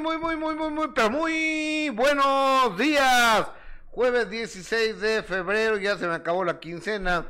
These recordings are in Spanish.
Muy, muy, muy, muy, muy, muy, pero muy buenos días. Jueves 16 de febrero, ya se me acabó la quincena.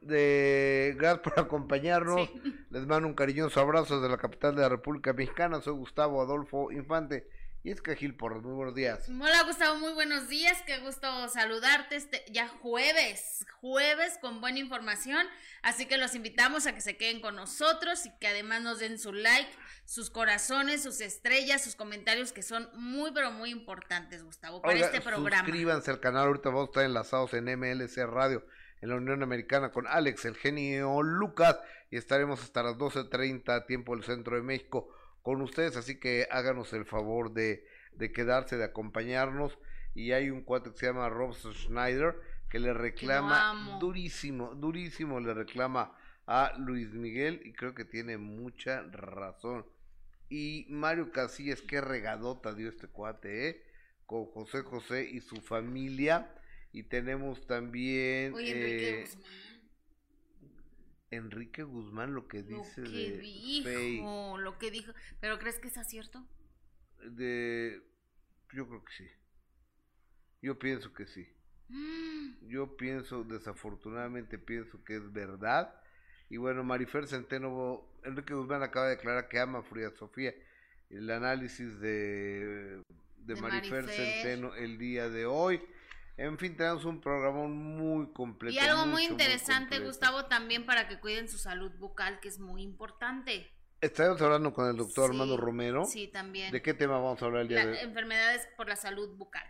De gracias por acompañarnos. Les mando un cariñoso abrazo desde la capital de la República Mexicana. Soy Gustavo Adolfo Infante. Y es que Gil por muy buenos días. Hola Gustavo, muy buenos días, qué gusto saludarte este ya jueves, jueves con buena información, así que los invitamos a que se queden con nosotros y que además nos den su like, sus corazones, sus estrellas, sus comentarios que son muy pero muy importantes, Gustavo, para este programa. Suscríbanse al canal, ahorita vamos a estar enlazados en MLC Radio en la Unión Americana con Alex, el genio Lucas, y estaremos hasta las 12.30 tiempo del centro de México con ustedes, así que háganos el favor de, de quedarse, de acompañarnos. Y hay un cuate que se llama Rob Schneider que le reclama durísimo, durísimo le reclama a Luis Miguel y creo que tiene mucha razón. Y Mario Casillas, qué regadota dio este cuate, ¿eh? Con José José y su familia. Y tenemos también... eh, Enrique Guzmán lo que dice lo que dijo, lo que dijo, pero ¿crees que es acierto? De yo creo que sí. Yo pienso que sí. Mm. Yo pienso, desafortunadamente pienso que es verdad. Y bueno, Marifer Centeno, Enrique Guzmán acaba de declarar que ama a Frida Sofía. El análisis de, de, Marifer, Centeno el día de hoy. En fin, tenemos un programa muy completo. Y algo muy interesante, Gustavo, también para que cuiden su salud bucal, que es muy importante. Estaremos hablando con el doctor Armando Romero. Sí, también. ¿De qué tema vamos a hablar el día de hoy? Enfermedades por la salud bucal.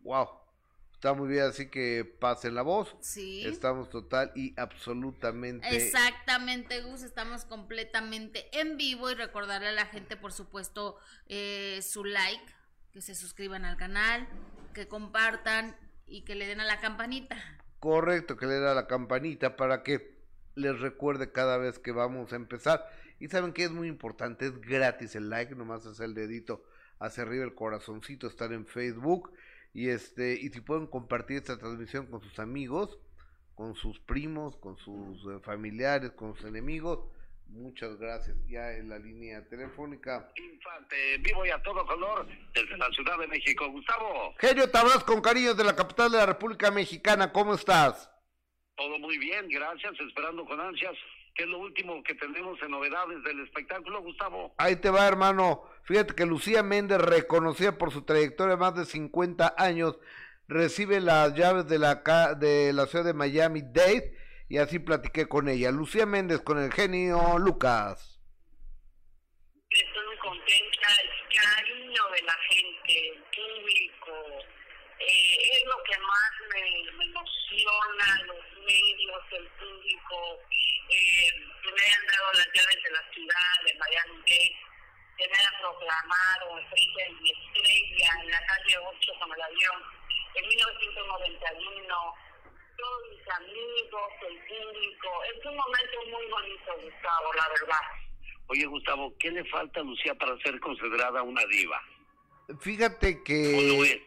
Wow. Está muy bien, así que pasen la voz. Sí. Estamos total y absolutamente. Exactamente, Gus. Estamos completamente en vivo y recordarle a la gente, por supuesto, eh, su like, que se suscriban al canal, que compartan y que le den a la campanita. Correcto, que le den a la campanita para que les recuerde cada vez que vamos a empezar. Y saben que es muy importante, es gratis el like, nomás es el dedito hacia arriba, el corazoncito, estar en Facebook. Y este, y si pueden compartir esta transmisión con sus amigos, con sus primos, con sus eh, familiares, con sus enemigos, Muchas gracias. Ya en la línea telefónica. Infante, vivo y a todo color desde la Ciudad de México. Gustavo. Genio Tabras con cariño de la capital de la República Mexicana. ¿Cómo estás? Todo muy bien, gracias. Esperando con ansias. ¿Qué es lo último que tenemos en novedades del espectáculo, Gustavo? Ahí te va, hermano. Fíjate que Lucía Méndez, reconocida por su trayectoria de más de 50 años, recibe las llaves de la, de la ciudad de Miami Dade y así platiqué con ella. Lucía Méndez con el genio Lucas. Estoy muy contenta, el cariño de la gente, el público, eh, es lo que más me, emociona, los medios, el público, eh, que me hayan dado las llaves de la ciudad, de Miami que me hayan proclamado frente de mi estrella en la calle 8 con el avión en 1991 todos mis amigos, el público. Es un momento muy bonito, Gustavo, la verdad. Oye, Gustavo, ¿qué le falta a Lucía para ser considerada una diva? Fíjate que...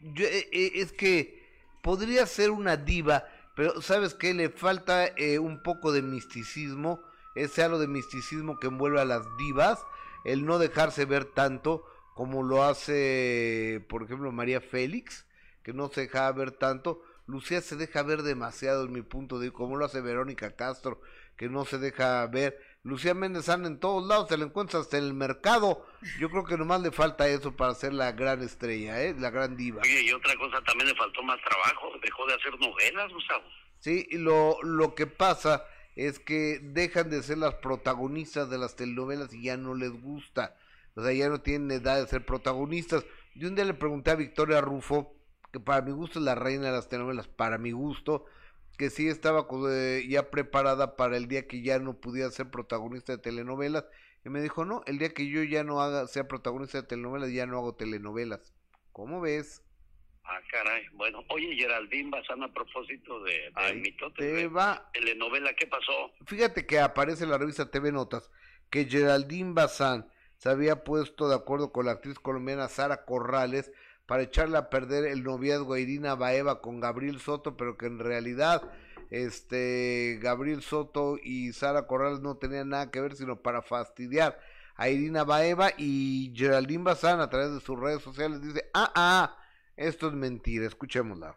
Yo, eh, eh, es que podría ser una diva, pero ¿sabes qué? Le falta eh, un poco de misticismo, ese halo de misticismo que envuelve a las divas, el no dejarse ver tanto como lo hace, por ejemplo, María Félix, que no se deja ver tanto, Lucía se deja ver demasiado en mi punto de vista, como lo hace Verónica Castro, que no se deja ver. Lucía Méndez anda en todos lados, se la encuentra hasta en el mercado. Yo creo que nomás le falta eso para ser la gran estrella, ¿eh? la gran diva. Oye, y otra cosa, también le faltó más trabajo, dejó de hacer novelas, Gustavo. Sí, lo, lo que pasa es que dejan de ser las protagonistas de las telenovelas y ya no les gusta. O sea, ya no tienen edad de ser protagonistas. Yo un día le pregunté a Victoria Rufo, que para mi gusto es la reina de las telenovelas, para mi gusto, que sí estaba eh, ya preparada para el día que ya no pudiera ser protagonista de telenovelas, y me dijo, no, el día que yo ya no haga, sea protagonista de telenovelas, ya no hago telenovelas. ¿Cómo ves? Ah, caray. Bueno, oye, Geraldine Bazán, a propósito de, de mitote, te de va. telenovela, ¿qué pasó? Fíjate que aparece en la revista TV Notas que Geraldine Bazán se había puesto de acuerdo con la actriz colombiana Sara Corrales para echarle a perder el noviazgo a Irina Baeva con Gabriel Soto, pero que en realidad este Gabriel Soto y Sara Corrales no tenían nada que ver, sino para fastidiar a Irina Baeva y Geraldine Bazán a través de sus redes sociales dice, ah, ah, esto es mentira, escuchémosla.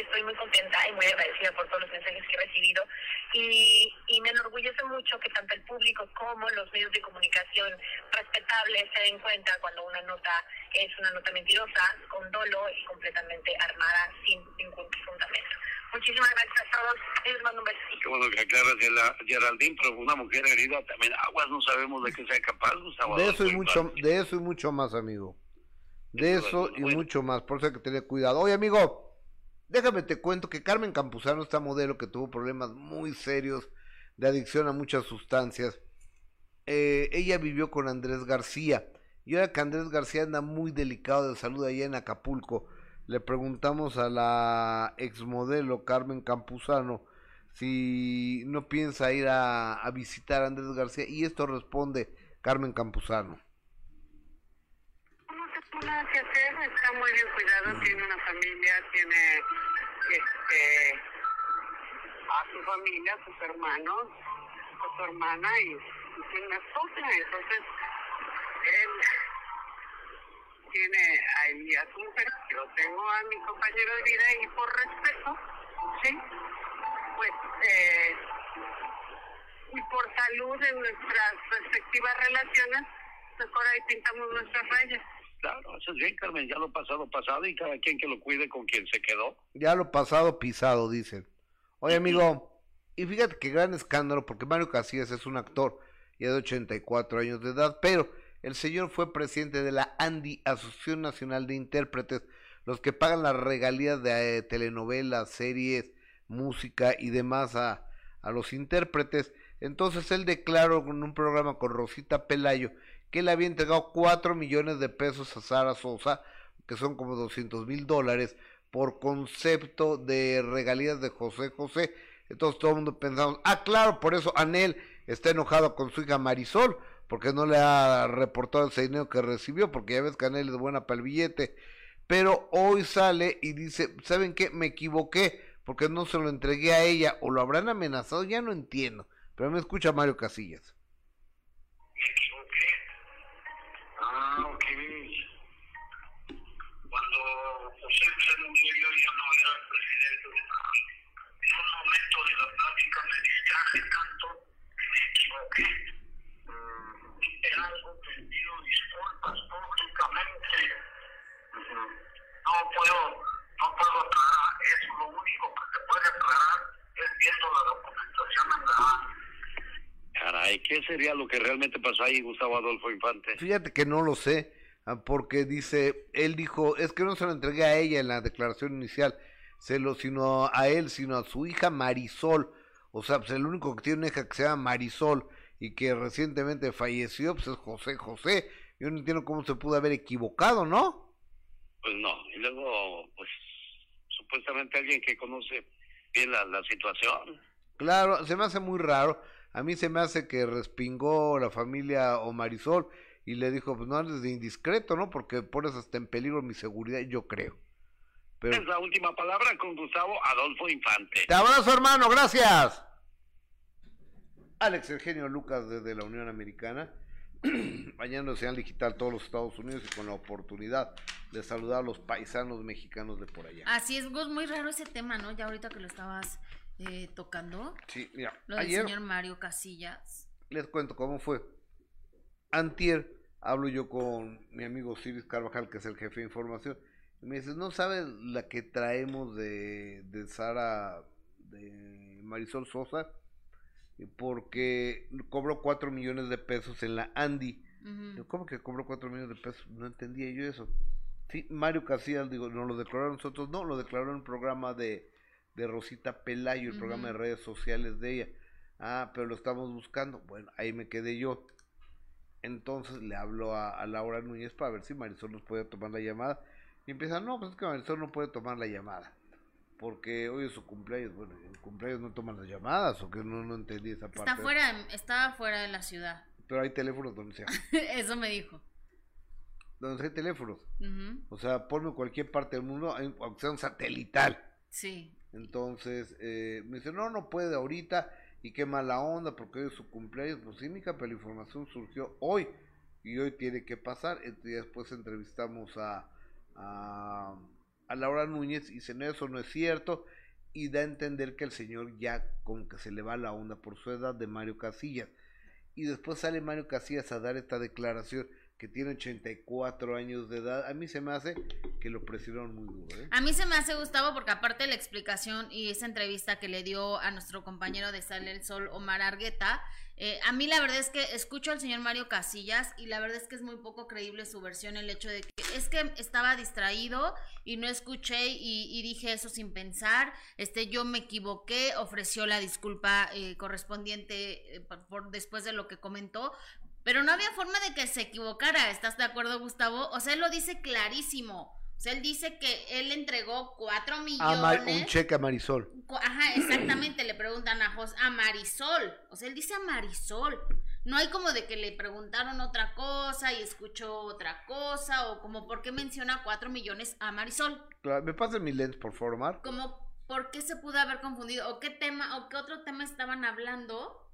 Estoy muy contenta y muy agradecida por todos los mensajes que he recibido y, y me enorgullece mucho que tanto el público como los medios de comunicación respetables se den cuenta cuando una nota es una nota mentirosa, con dolo y completamente armada sin ningún fundamento. Muchísimas gracias a todos. Les mando un besito. Qué bueno que aclaras, Geraldine, pero una mujer herida también. Aguas, no sabemos de qué sea capaz, Gustavo. De eso y mucho, de eso y mucho más, amigo. De Eso es eso y mucho más, por eso hay que tener cuidado. Oye, amigo, déjame te cuento que Carmen Campuzano, esta modelo que tuvo problemas muy serios de adicción a muchas sustancias, eh, ella vivió con Andrés García. Y ahora que Andrés García anda muy delicado de salud allá en Acapulco, le preguntamos a la exmodelo Carmen Campuzano si no piensa ir a, a visitar a Andrés García. Y esto responde Carmen Campuzano. No nada que hacer, está muy bien cuidado, tiene una familia, tiene este a su familia, a sus hermanos, a su hermana y, y tiene una esposa, entonces él tiene a él y a su mujer, yo tengo a mi compañero de vida y por respeto, sí, pues eh, y por salud en nuestras respectivas relaciones, mejor ahí pintamos nuestras rayas. Claro, eso es bien, Carmen, ya lo pasado, pasado, y cada quien que lo cuide con quien se quedó. Ya lo pasado pisado, dicen. Oye, amigo, y fíjate que gran escándalo, porque Mario Casillas es un actor, ya de 84 años de edad, pero el señor fue presidente de la ANDI, Asociación Nacional de Intérpretes, los que pagan las regalías de eh, telenovelas, series, música y demás a, a los intérpretes. Entonces él declaró en un programa con Rosita Pelayo que él había entregado 4 millones de pesos a Sara Sosa, que son como 200 mil dólares, por concepto de regalías de José José. Entonces todo el mundo pensamos, ah, claro, por eso Anel está enojado con su hija Marisol, porque no le ha reportado ese dinero que recibió, porque ya ves que Anel es buena para el billete. Pero hoy sale y dice, ¿saben qué? Me equivoqué, porque no se lo entregué a ella, o lo habrán amenazado, ya no entiendo. Pero me escucha Mario Casillas. José yo ya no era el presidente de la En un momento de la plática me distraje tanto que me equivoqué. En algo te pido disculpas públicamente. No puedo, no puedo aclarar. Es lo único que se puede aclarar es viendo la documentación en la Caray, ¿qué sería lo que realmente pasó ahí, Gustavo Adolfo Infante? Fíjate que no lo sé, porque dice, él dijo, es que no se lo entregué a ella en la declaración inicial, se lo, sino a él, sino a su hija Marisol. O sea, pues el único que tiene una hija que se llama Marisol y que recientemente falleció, pues es José José. Yo no entiendo cómo se pudo haber equivocado, ¿no? Pues no, y luego, pues, supuestamente alguien que conoce bien la, la situación. Claro, se me hace muy raro. A mí se me hace que respingó la familia o Marisol y le dijo, pues no andes de indiscreto, ¿no? Porque pones hasta en peligro mi seguridad, yo creo. Pero... Es la última palabra con Gustavo Adolfo Infante. Te abrazo, hermano, gracias. Alex Eugenio Lucas desde la Unión Americana, bañando señal digital todos los Estados Unidos y con la oportunidad de saludar a los paisanos mexicanos de por allá. Así es, Gus, muy raro ese tema, ¿no? Ya ahorita que lo estabas eh, tocando. Sí, mira, Lo del ayer señor Mario Casillas. les cuento cómo fue. Antier hablo yo con mi amigo Ciris Carvajal, que es el jefe de información, y me dice, ¿no sabes la que traemos de, de Sara, de Marisol Sosa? Porque cobró 4 millones de pesos en la Andy. Yo, ¿Cómo que cobró 4 millones de pesos? No entendía yo eso. Sí, Mario Casillas, digo, no lo declaró nosotros, no, lo declaró en un programa de, de Rosita Pelayo, el programa de redes sociales de ella. Ah, pero lo estamos buscando. Bueno, ahí me quedé yo. Entonces le hablo a, a Laura Núñez para ver si Marisol nos puede tomar la llamada. Y empieza, no, pues es que Marisol no puede tomar la llamada. Porque hoy es su cumpleaños. Bueno, en el cumpleaños no toman las llamadas o que no, no entendí esa parte. Está fuera, estaba fuera de la ciudad. Pero hay teléfonos donde sea. Eso me dijo. donde hay teléfonos. Ujú. O sea, ponme cualquier parte del mundo, hay- aunque sea un satelital. Sí. Entonces, eh, me dice, no, no puede ahorita. Y qué mala onda porque hoy es su cumpleaños. Pues sí, mija, pero la información surgió hoy y hoy tiene que pasar. Entonces después entrevistamos a, a, a Laura Núñez y dice, no, eso no es cierto. Y da a entender que el señor ya como que se le va la onda por su edad de Mario Casillas. Y después sale Mario Casillas a dar esta declaración que tiene 84 años de edad, a mí se me hace que lo presionaron muy duro. ¿eh? A mí se me hace Gustavo porque aparte de la explicación y esa entrevista que le dio a nuestro compañero de Sale el Sol, Omar Argueta, eh, a mí la verdad es que escucho al señor Mario Casillas y la verdad es que es muy poco creíble su versión, el hecho de que es que estaba distraído y no escuché y, dije eso sin pensar, este yo me equivoqué, ofreció la disculpa eh, correspondiente eh, por, después de lo que comentó, pero no había forma de que se equivocara, ¿estás de acuerdo, Gustavo? O sea, él lo dice clarísimo. O sea, él dice que él entregó cuatro millones. A un cheque a Marisol. Ajá, exactamente, le preguntan a Jos, a Marisol. O sea, él dice a Marisol. No hay como de que le preguntaron otra cosa y escuchó otra cosa, o como por qué menciona cuatro millones a Marisol. Claro, me pasen mi lens, por favor, Mar. Como, ¿por qué se pudo haber confundido? ¿O qué tema, o qué otro tema estaban hablando?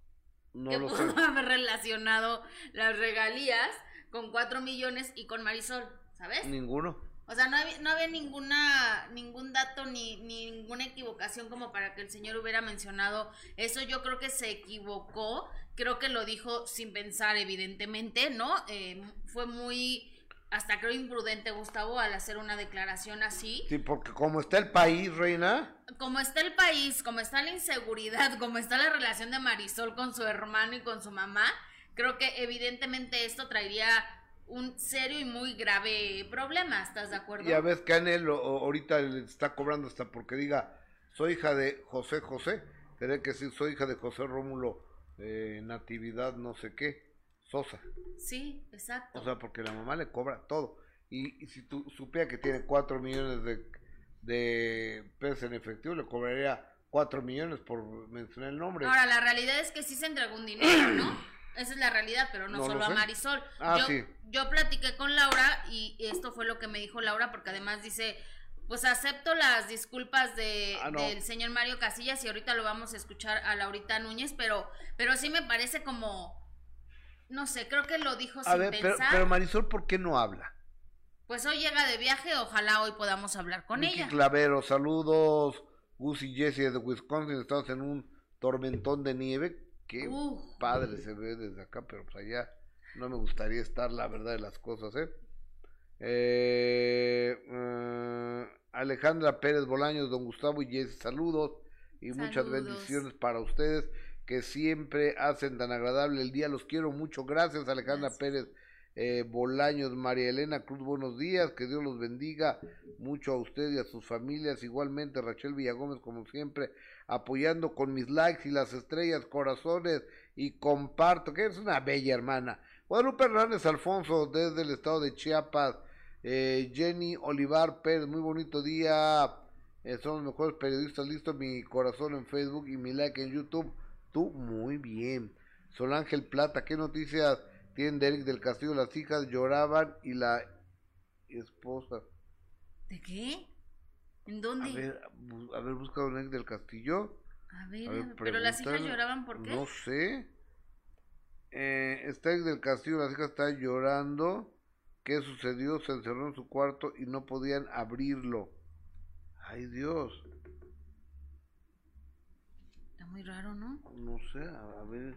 No que pudo haber relacionado las regalías con cuatro millones y con Marisol, ¿sabes? Ninguno. O sea, no había, no había ninguna, ningún dato ni, ni ninguna equivocación como para que el señor hubiera mencionado eso. Yo creo que se equivocó, creo que lo dijo sin pensar, evidentemente, ¿no? Eh, fue muy, hasta creo imprudente Gustavo al hacer una declaración así. Sí, porque como está el país, reina. Como está el país, como está la inseguridad, como está la relación de Marisol con su hermano y con su mamá, creo que evidentemente esto traería un serio y muy grave problema, ¿estás de acuerdo? Ya ves que Anel ahorita le está cobrando hasta porque diga, soy hija de José José. Tendría que decir, soy hija de José Rómulo eh, Natividad, no sé qué, Sosa. Sí, exacto. O sea, porque la mamá le cobra todo. Y, y si tú supiera que tiene 4 millones de, de pesos en efectivo, le cobraría 4 millones por mencionar el nombre. Ahora, la realidad es que sí se entregó un dinero, ¿no? Esa es la realidad, pero no, No lo solo a. Marisol. Ah, yo, sí. yo platiqué con Laura y esto fue lo que me dijo Laura, porque además dice, pues acepto las disculpas de, Ah, no. del señor Mario Casillas y ahorita lo vamos a escuchar a Laurita Núñez, pero, pero sí me parece como, no sé, creo que lo dijo A sin ver, pensar. pero Marisol, ¿por qué no habla? Pues hoy llega de viaje, ojalá hoy podamos hablar con ella. Clavero, saludos. Gus y Jesse de Wisconsin, estamos en un tormentón de nieve. Qué Uf. padre se ve desde acá, pero pues allá no me gustaría estar, la verdad de las cosas, ¿eh? Eh, eh, Alejandra Pérez Bolaños, don Gustavo y Jesse, saludos y muchas bendiciones para ustedes que siempre hacen tan agradable el día. Los quiero mucho. Gracias, Alejandra Gracias. Pérez eh, Bolaños, María Elena Cruz, buenos días. Que Dios los bendiga mucho a usted y a sus familias. Igualmente, Rachel Villagómez, como siempre, apoyando con mis likes y las estrellas, corazones y comparto, que es una bella hermana. Guadalupe Hernández Alfonso, desde el estado de Chiapas. Eh, Jenny Olivar Pérez, muy bonito día. Eh, son los mejores periodistas. Listo mi corazón en Facebook y mi like en YouTube. Tú, muy bien. Sol Ángel Plata, ¿qué noticias tienen de Eric del Castillo? Las hijas lloraban y la esposa. ¿De qué? ¿En A dónde? ver, a ver, busca don Eric del Castillo. A ver, A ver, a ver, pero las hijas lloraban ¿por qué? No sé. Eh, está Eric del Castillo, las hijas están llorando. ¿Qué sucedió? Se encerró en su cuarto y no podían abrirlo. Ay Dios, muy raro, ¿no? no sé, a, a ver,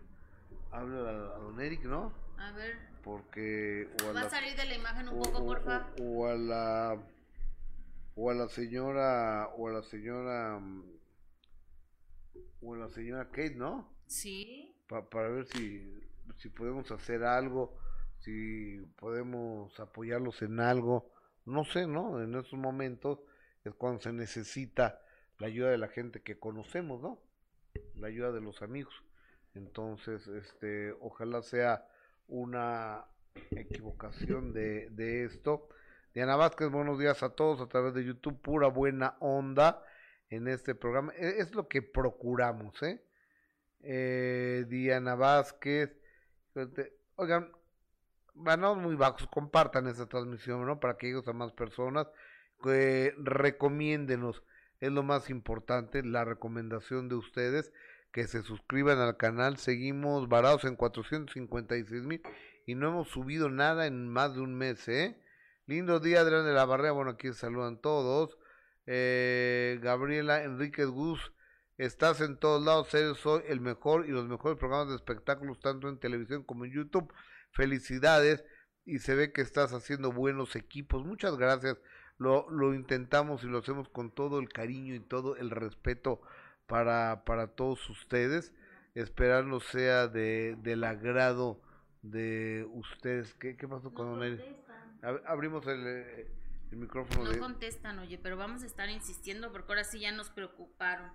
habla a, a don Eric, ¿no? A ver, Porque o a va a salir de la imagen un o- poco, o- porfa. o- o a la o a la señora o a la señora mm, o a la señora Kate, ¿no? Sí. Pa- para ver si, si podemos hacer algo, si podemos apoyarlos en algo, no sé, ¿no? En esos momentos es cuando se necesita la ayuda de la gente que conocemos, ¿no? La ayuda de los amigos. Entonces, este, ojalá sea una equivocación de, de esto. Diana Vázquez, buenos días a todos a través de YouTube, pura buena onda en este programa. E- Es lo que procuramos, ¿eh? eh, Diana Vázquez. Fíjate, Oigan, van muy bajos, compartan esta transmisión, ¿no? Para que llegue a más personas. Que recomiéndenos, es lo más importante, la recomendación de ustedes. que se suscriban al canal. Seguimos varados en 456 mil y no hemos subido nada en más de un mes, ¿eh? Lindo día, Adrián de la Barrera. Bueno, aquí saludan todos. Eh, Gabriela Enríquez Gus, estás en todos lados, eres hoy el mejor y los mejores programas de espectáculos, tanto en televisión como en YouTube. Felicidades y se ve que estás haciendo buenos equipos. Muchas gracias. Lo, lo intentamos y lo hacemos con todo el cariño y todo el respeto para, para todos ustedes. Esperando sea de, del agrado de ustedes. ¿Qué, qué pasó con No Don Ab- Abrimos el, eh, el micrófono No de... contestan, oye, pero vamos a estar insistiendo porque ahora sí ya nos preocuparon,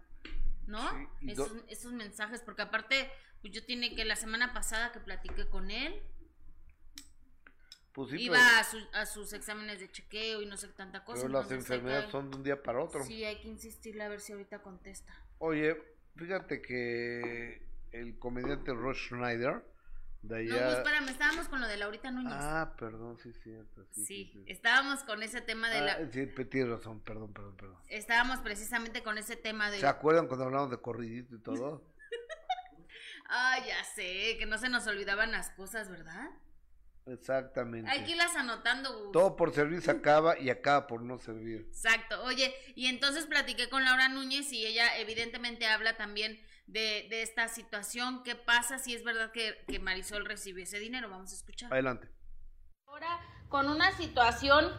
¿no? Sí, esos, esos mensajes, porque aparte, pues yo tiene que la semana pasada que platiqué con él, Pues sí, iba pero, a, su- a sus exámenes de chequeo y no sé tanta cosa. pero las enfermedades que- son de un día para otro. Sí, hay que insistirle a ver si ahorita contesta. Oye, fíjate que el comediante Ross Schneider, de No, allá... espérame, estábamos con lo de Laurita Núñez. ah, perdón, sí, cierto. Sí, sí, sí, sí. estábamos con ese tema de la... Ah, sí, pe- tienes razón, perdón, perdón, perdón. Estábamos precisamente con ese tema de... ¿Se acuerdan cuando hablamos de corridito y todo? Ay, ya sé, que no se nos olvidaban las cosas, ¿verdad? Exactamente. Hay que irlas anotando, Gus. Todo por servir se acaba y acaba por no servir. Exacto. Oye, y entonces platiqué con Laura Núñez y ella evidentemente habla también de, de esta situación. ¿Qué pasa si es verdad que, que Marisol recibió ese dinero? Vamos a escuchar. Adelante. Ahora, con una situación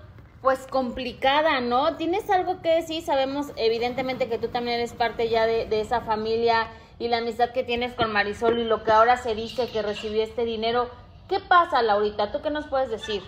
pues complicada, ¿no? ¿Tienes algo que decir? Sabemos evidentemente que tú también eres parte ya de, de esa familia y la amistad que tienes con Marisol y lo que ahora se dice que recibió este dinero. ¿Qué pasa, Laurita? ¿Tú qué nos puedes decir?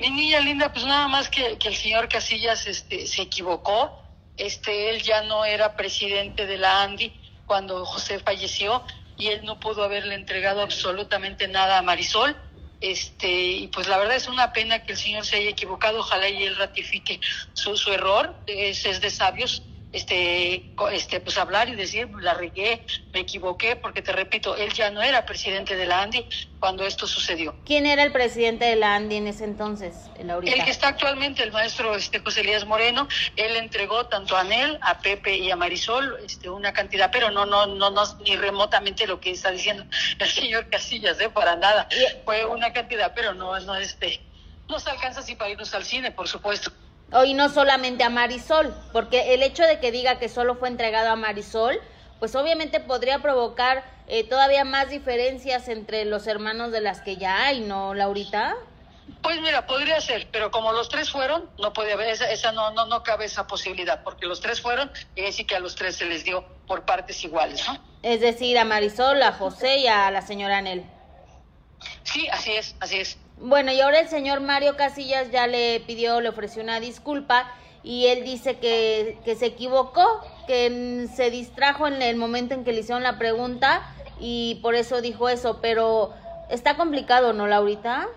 Mi niña linda, pues nada más que, que el señor Casillas este, se equivocó. Este, él ya no era presidente de la ANDI cuando José falleció y él no pudo haberle entregado absolutamente nada a Marisol. Este, y pues la verdad es una pena que el señor se haya equivocado. Ojalá y él ratifique su, su error. Es, es de sabios este, este, pues hablar y decir, la regué, me equivoqué, porque te repito, él ya no era presidente de la ANDI cuando esto sucedió. ¿Quién era el presidente de la ANDI en ese entonces, Laurita? El que está actualmente, el maestro este, José Elías Moreno, él entregó tanto a Anel, a Pepe y a Marisol este, una cantidad, pero no, no, no, no, ni remotamente lo que está diciendo el señor Casillas, ¿eh? para nada. Fue una cantidad, pero no, no, este, no se alcanza así para irnos al cine, por supuesto. Hoy no solamente a Marisol, porque el hecho de que diga que solo fue entregado a Marisol, pues obviamente podría provocar eh, todavía más diferencias entre los hermanos de las que ya hay, ¿no, Laurita? Pues mira, podría ser, pero como los tres fueron, no puede haber, esa, esa no, no, no cabe esa posibilidad, porque los tres fueron, y decir que a los tres se les dio por partes iguales, ¿no? Es decir, a Marisol, a José y a la señora Anel. Sí, así es, así es. Bueno, y ahora el señor Mario Casillas ya le pidió, le ofreció una disculpa y él dice que, que se equivocó, que se distrajo en el momento en que le hicieron la pregunta y por eso dijo eso, pero está complicado, ¿no, Laurita?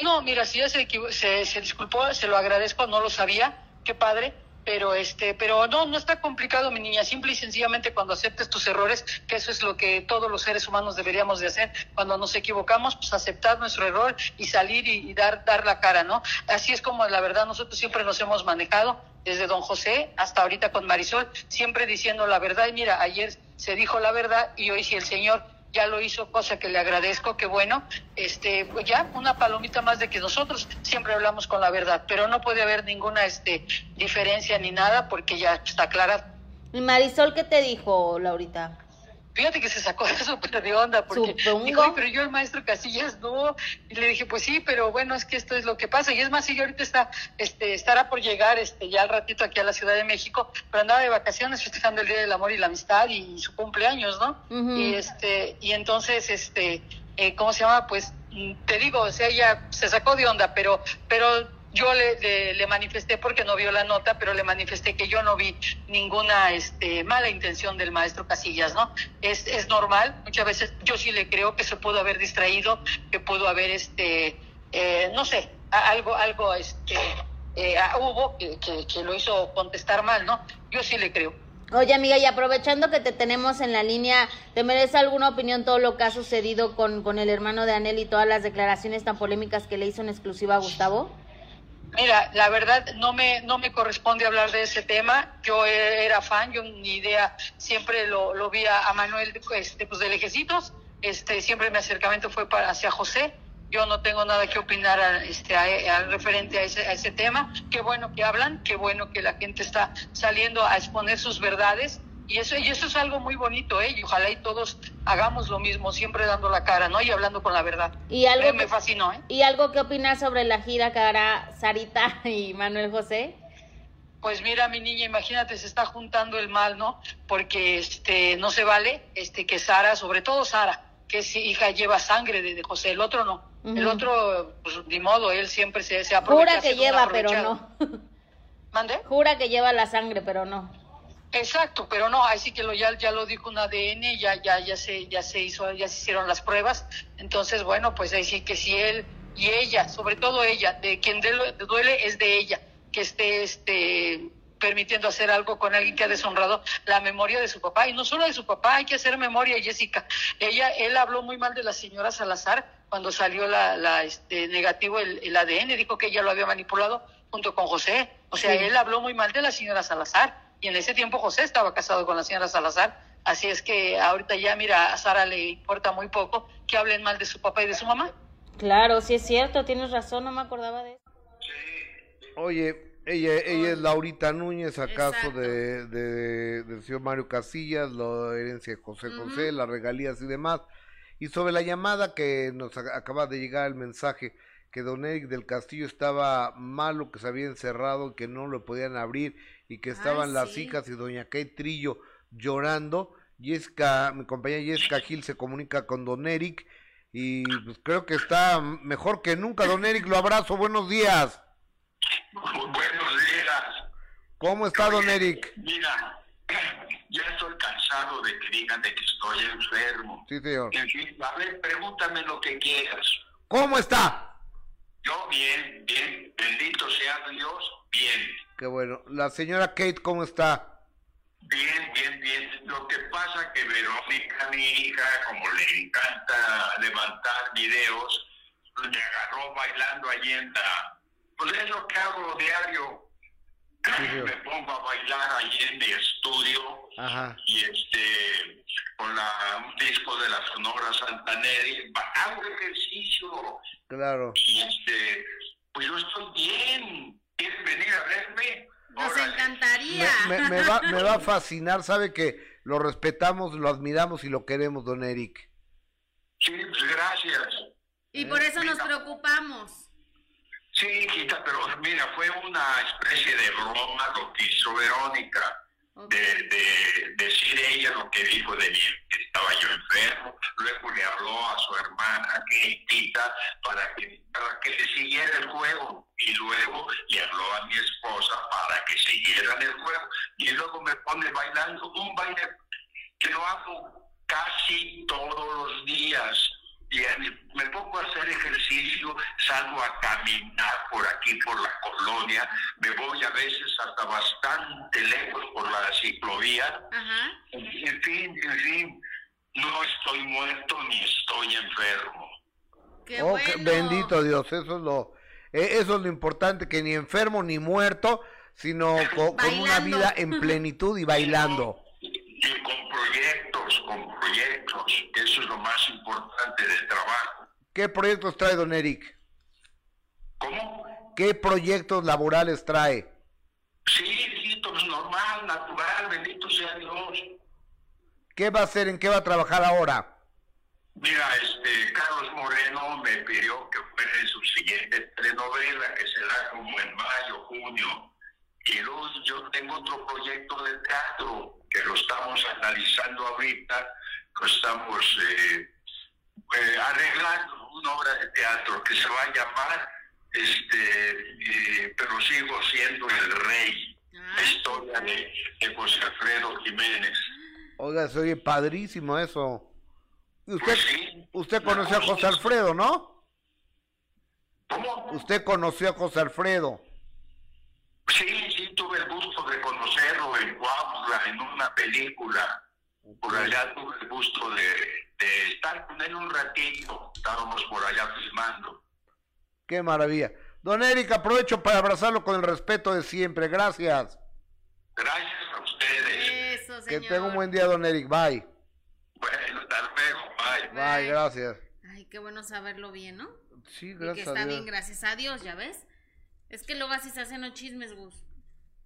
No, mira, si ya se, se, se disculpó, se lo agradezco, no lo sabía, qué padre, pero este, pero no, no está complicado, mi niña, simple y sencillamente cuando aceptes tus errores, que eso es lo que todos los seres humanos deberíamos de hacer, cuando nos equivocamos, pues aceptar nuestro error y salir y, dar, dar la cara, ¿no? Así es como la verdad nosotros siempre nos hemos manejado, desde don José hasta ahorita con Marisol, siempre diciendo la verdad, y mira, ayer se dijo la verdad y hoy si el Señor ya lo hizo, cosa que le agradezco, que bueno, este, pues ya una palomita más de que nosotros siempre hablamos con la verdad, pero no puede haber ninguna este diferencia ni nada porque ya está clara. ¿Y Marisol qué te dijo, Laurita? Fíjate que se sacó de súper de onda porque Supongo. dijo, "Ay, pero yo el maestro Casillas no, y le dije, pues sí, pero bueno, es que esto es lo que pasa, y es más, ella ahorita está, este, estará por llegar, este, ya al ratito aquí a la Ciudad de México, pero andaba de vacaciones festejando el Día del Amor y la Amistad y su cumpleaños, ¿no? Y este, y entonces, este, eh, ¿cómo se llama? Pues, mm, te digo, o sea, ella se sacó de onda, pero, pero yo le, le, manifesté porque no vio la nota, pero le manifesté que yo no vi ninguna este, mala intención del maestro Casillas, ¿no? Es, normal, muchas veces yo sí le creo que se pudo haber distraído, que pudo haber, este, eh, no sé, algo, algo, este, eh, hubo que lo hizo contestar mal, ¿no? Yo sí le creo. Oye, amiga, y aprovechando que te tenemos en la línea, ¿te merece alguna opinión todo lo que ha sucedido con, con el hermano de Anel y todas las declaraciones tan polémicas que le hizo en exclusiva a Gustavo? Mira, la verdad no me no me corresponde hablar de ese tema. Yo era fan, yo ni idea, siempre lo, lo vi a, Manuel este, pues de lejecitos. Este, siempre mi acercamiento fue para hacia José. Yo no tengo nada que opinar a, este, a, referente a ese, a ese tema. Qué bueno que hablan, qué bueno que la gente está saliendo a exponer sus verdades y eso, y eso es algo muy bonito, ¿eh? Y ojalá y todos hagamos lo mismo, siempre dando la cara, ¿no? Y hablando con la verdad. Y algo me fascinó, ¿eh? ¿Y algo que opinas sobre la gira que hará Sarita y Manuel José? Pues mira, mi niña, imagínate, se está juntando el mal, ¿no? Porque este no se vale este que Sara, sobre todo Sara, que es hija lleva sangre de, José, el otro no. El otro, pues ni modo, él siempre se, se aprovecha. Jura que lleva, pero no. ¿Mande? Jura que lleva la sangre, pero no. Exacto, pero no, así que lo, ya, ya lo dijo un ADN, ya, ya, ya se, ya se hizo, ya se hicieron las pruebas. Entonces, bueno, pues ahí sí que si él y ella, sobre todo ella, de quien duele es de ella, que esté, este, permitiendo hacer algo con alguien que ha deshonrado la memoria de su papá. Y no solo de su papá, hay que hacer memoria, Jessica. Ella, él habló muy mal de la señora Salazar cuando salió la, la este, negativo el, el ADN, dijo que ella lo había manipulado junto con José. O sea, él habló muy mal de la señora Salazar y en ese tiempo José estaba casado con la señora Salazar, así es que ahorita ya, mira, a Sara le importa muy poco que hablen mal de su papá y de su mamá. Claro, sí es cierto, tienes razón, no me acordaba de eso. Oye, ella, ella es Laurita Núñez, acaso de, de, del señor Mario Casillas, la herencia de José José, las regalías y demás. Y sobre la llamada que nos acaba de llegar el mensaje que don Eric del Castillo estaba malo, que se había encerrado, y que no lo podían abrir y que estaban las hijas y doña Kate Trillo llorando. Yesca, mi compañera Yesca Gil se comunica con Don Eric y pues creo que está mejor que nunca. Don Eric, lo abrazo, buenos días. Buenos días. ¿Cómo está, Don Eric? Mira, ya estoy cansado de que digan de que estoy enfermo. Sí, señor. a ver, pregúntame lo que quieras. ¿Cómo está? Yo bien, bien, bendito sea Dios, bien. Qué bueno. La señora Kate, ¿cómo está? Bien, bien, bien. Lo que pasa que Verónica, mi hija, como le encanta levantar videos, me agarró bailando allí en la... Pues es lo que hago diario. me pongo a bailar allí en mi estudio Ajá. y este con la, un disco de la Sonora Santaneri, hago ejercicio. Claro. Y este, pues yo estoy bien ¿Quieres venir a verme? Nos encantaría. Me, va, me va a fascinar, sabe que lo respetamos, lo admiramos y lo queremos, don Eric. Sí, pues gracias. Y por eso nos preocupamos. Sí, hijita, pero mira, fue una especie de broma lo que hizo Verónica de, de, decir ella lo que dijo de mí, que estaba yo enfermo, luego le habló a su hermana, Keitita, para que, para que le siguiera el juego, y luego le habló a mi esposa para que siguieran el juego, y luego me pone bailando un baile que lo hago casi todos los días me pongo a hacer ejercicio, salgo a caminar por aquí, por la colonia, me voy a veces hasta bastante lejos por la ciclovía. En fin, en fin, no estoy muerto ni estoy enfermo. Qué oh, bendito Dios, eso es lo, e, eso es lo importante, que ni enfermo ni muerto, sino con, una vida en plenitud y bailando. Y con proyectos, con proyectos, eso es lo más importante del trabajo. ¿Qué proyectos trae don Eric? ¿Cómo? ¿Qué proyectos laborales trae? Sí, sí, todo es normal, natural, bendito sea Dios. ¿Qué va a hacer, en qué va a trabajar ahora? Mira, este, Carlos Moreno me pidió que fuera en su siguiente telenovela, que será como en mayo, junio. Y luego yo tengo otro proyecto de teatro que lo estamos analizando ahorita, lo estamos eh, eh, arreglando una obra de teatro que se va a llamar, este, pero sigo siendo el rey, la ah, historia de, José Alfredo Jiménez. Oiga, se oye padrísimo eso. Usted, pues usted conoció a José Alfredo, ¿no? ¿Cómo? Usted conoció a José Alfredo. Sí, sí, tuve el gusto de conocerlo en Cuautla, en una película. Por allá tuve el gusto de, estar con él un ratito. Estábamos por allá filmando. Qué maravilla. Don Eric, aprovecho para abrazarlo con el respeto de siempre. Gracias. Gracias a ustedes. Eso, Que señor. tenga un buen día, don Eric. Bye. Bueno, hasta luego. Bye. Bye, gracias. Ay, qué bueno saberlo bien, ¿no? Sí, Y que gracias está a Dios. bien, gracias a Dios, ¿ya ves? Es que luego así se hacen los chismes, Gus.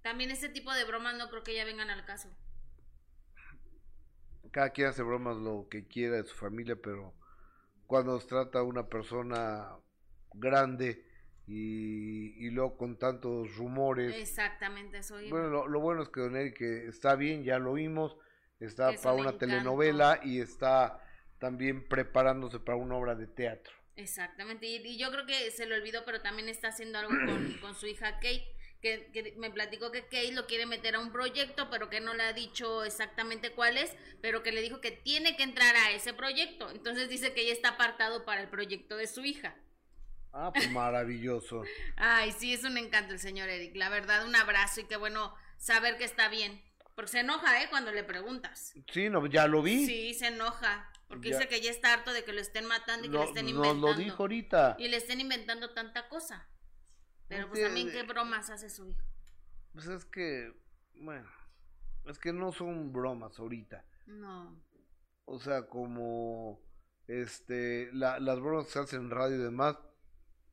También ese tipo de bromas no creo que ya vengan al caso. Cada quien hace bromas lo que quiera de su familia, pero cuando se trata a una persona grande y, y luego con tantos rumores. Exactamente, eso iba. Bueno, lo, lo bueno es que Don Eric está bien, ya lo oímos, está Eso para una telenovela y está también preparándose para una obra de teatro. Exactamente, y, y yo creo que se lo olvidó, pero también está haciendo algo con, con su hija Kate, que, que me platicó que Kate lo quiere meter a un proyecto, pero que no le ha dicho exactamente cuál es, pero que le dijo que tiene que entrar a ese proyecto. Entonces dice que ya está apartado para el proyecto de su hija. Ah, pues maravilloso. Ay, sí, es un encanto el señor Eric. La verdad, un abrazo y qué bueno saber que está bien. Porque se enoja, ¿eh? Cuando le preguntas. Sí, no, ya lo vi. Sí, se enoja. Porque Ya. dice que ya está harto de que lo estén matando y que le estén nos inventando. lo dijo ahorita. Y le estén inventando tanta cosa. Pero No pues tiene- también qué bromas hace su hijo. Pues es que, bueno, es que no son bromas ahorita. No. O sea, como este, la- las bromas que se hacen en radio y demás.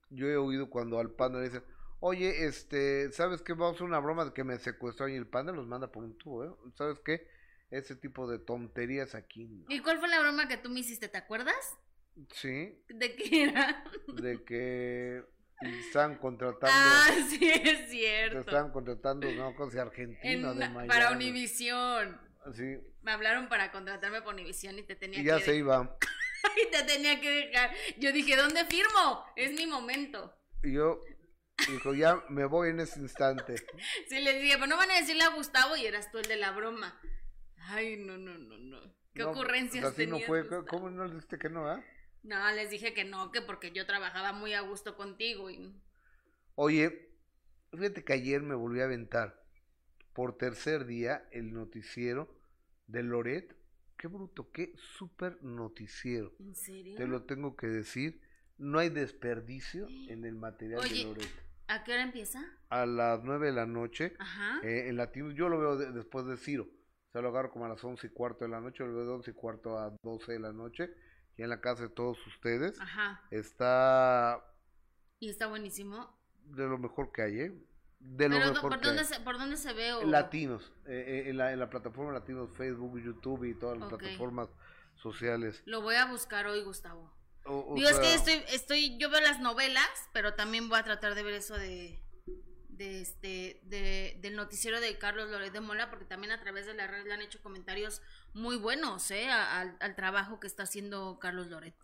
Yo he oído cuando al panda le dicen, oye, este, ¿sabes qué? Vamos a hacer una broma de que me secuestró y el panda los manda por un tubo, ¿eh? ¿Sabes qué? Ese tipo de tonterías aquí, no. ¿Y cuál fue la broma que tú me hiciste? ¿Te acuerdas? Sí, ¿De qué era? de que están contratando, Ah, sí, es cierto. están contratando, no, cosa de Argentina, En- de Miami. para Univisión. Sí, Me hablaron para contratarme por Univisión y te tenía y que ya se iba. y te tenía que dejar. Yo dije, ¿dónde firmo? Es mi momento. Y yo, dijo, ya me voy en ese instante. Sí, les dije, pero no van a decirle a Gustavo y eras tú el de la broma. Ay, no, no, no, no. ¿Qué No, ocurrencias así no fue. Gustavo? ¿Cómo no le dijiste que no, ah? No, les dije que no, que porque yo trabajaba muy a gusto contigo y... Oye, fíjate que ayer me volví a aventar por tercer día el noticiero de Loret. Qué bruto, qué súper noticiero. ¿En serio? Te lo tengo que decir. No hay desperdicio en el material de. Loret. ¿A qué hora empieza? A las nueve de la noche, Ajá. eh, en Latinos, yo lo veo de- después de Ciro. Sea, lo agarro como a las once y cuarto de la noche, lo de once y cuarto a doce de la noche. Y en la casa de todos ustedes. Ajá. Está Y está buenísimo. de lo mejor que hay, ¿eh? De lo Pero, mejor ¿por que dónde, hay. se, ¿por dónde se ve? o- Latinos, eh, eh, en, la, en la plataforma Latinos, Facebook, YouTube y todas las Ok. plataformas sociales. Lo voy a buscar hoy, Gustavo. O- o Digo, es que sea, estoy, estoy, yo veo las novelas, pero también voy a tratar de ver eso de, de este, de, del noticiero de Carlos Loret de Mola, porque también a través de la red le han hecho comentarios muy buenos, ¿eh? A- Al, al trabajo que está haciendo Carlos Loret.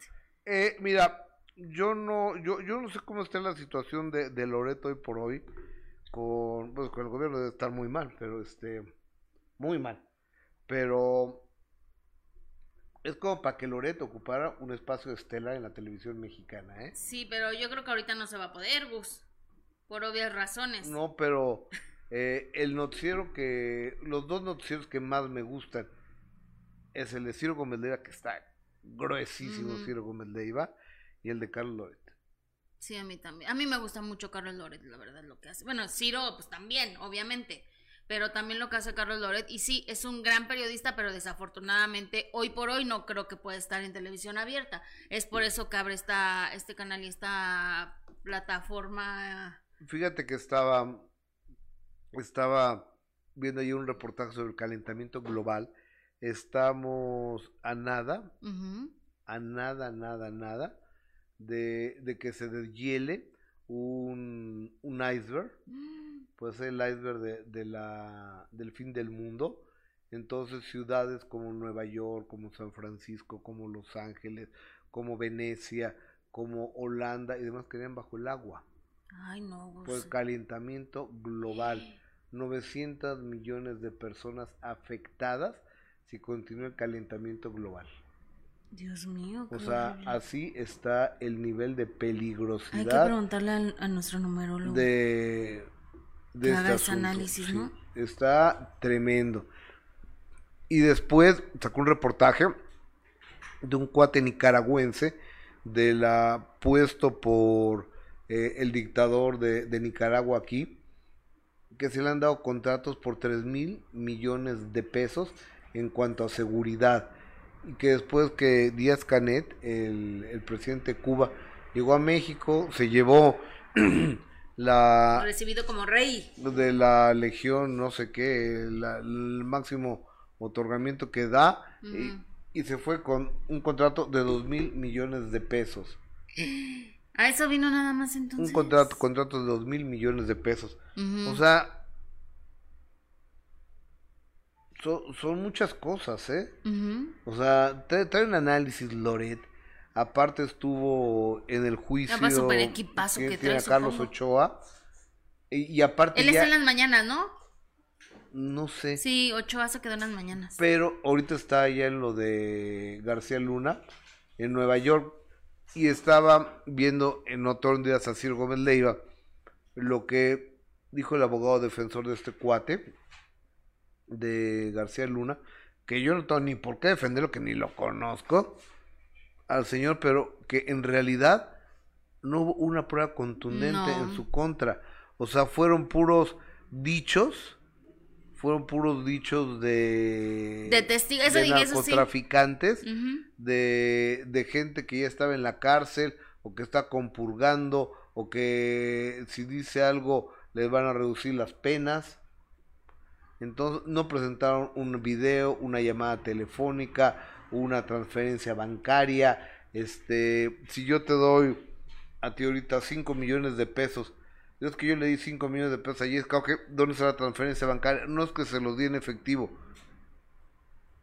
eh, mira, yo no, yo, yo no sé cómo está la situación de, de Loreto hoy por hoy, con, pues, con el gobierno debe estar muy mal, pero este, muy mal, pero es como para que Loreto ocupara un espacio estelar en la televisión mexicana, ¿eh? Sí, pero yo creo que ahorita no se va a poder, Gus, por obvias razones. No, pero eh, el noticiero que. Los dos noticieros que más me gustan es el de Ciro Gómez Leiva, que está gruesísimo. Ciro Gómez Leiva, y el de Carlos Loret. Sí, a mí también. A mí me gusta mucho Carlos Loret, la verdad, lo que hace. Bueno, Ciro, pues también, obviamente. Pero también lo que hace Carlos Loret. Y sí, es un gran periodista, pero desafortunadamente hoy por hoy no creo que pueda estar en televisión abierta. Es por eso que abre esta, este canal y esta plataforma. Fíjate que estaba. Estaba viendo ahí un reportaje sobre el calentamiento global. Estamos a nada, a nada, nada, nada de, de que se deshiele un, un iceberg. puede ser el iceberg de, de la, del fin del mundo. Entonces ciudades como Nueva York, como San Francisco, como Los Ángeles, como Venecia, como Holanda y demás quedarían bajo el agua Ay, no, por el calentamiento global. 900 millones de personas afectadas si continúa el calentamiento global. Dios mío. O sea, horrible. así está el nivel de Hay que peligrosidad preguntarle a, nuestro numerólogo. de, de Que este haga ese asunto, análisis, sí. ¿no? Está tremendo. Y después sacó un reportaje de un cuate nicaragüense de la puesto por eh, el dictador de, de Nicaragua aquí, que se le han dado contratos por 3 mil millones de pesos en cuanto a seguridad. Y que después que Díaz Canet, el, el presidente de Cuba, llegó a México, se llevó la Recibido como rey. de la legión, no sé qué, la- el máximo otorgamiento que da, y, se fue con un contrato de 2 mil millones de pesos. A eso vino nada más entonces. Un contrato, contrato de 2 mil millones de pesos. Ujú. O sea, son, son muchas cosas, ¿eh? Ujú. O sea, trae, trae un análisis Loret. Aparte estuvo en el juicio Además, súper equipazo que que tiene trae, a Carlos supongo. Ochoa. Y, y aparte Él está ya, en las mañanas, ¿no? no sé, Sí, Ochoa se quedó en las mañanas. pero ahorita está ya en lo de García Luna, en Nueva York. Y estaba viendo en otro día a Ciro Gómez Leiva lo que dijo el abogado defensor de este cuate, de García Luna, que yo no tengo ni por qué defenderlo, que ni lo conozco al señor, pero que en realidad no hubo una prueba contundente No. en su contra. O sea, fueron puros dichos, fueron puros dichos de, De testigo, eso de eso sí. narcotraficantes, Ujú. de, de gente que ya estaba en la cárcel o que está compurgando o que si dice algo les van a reducir las penas. Entonces no presentaron un video, una llamada telefónica, una transferencia bancaria. Este, si yo te doy a ti ahorita 5 millones de pesos, es que yo le di 5 millones de pesos a Jessica, ok, ¿dónde está la transferencia bancaria? No es que se los di en efectivo.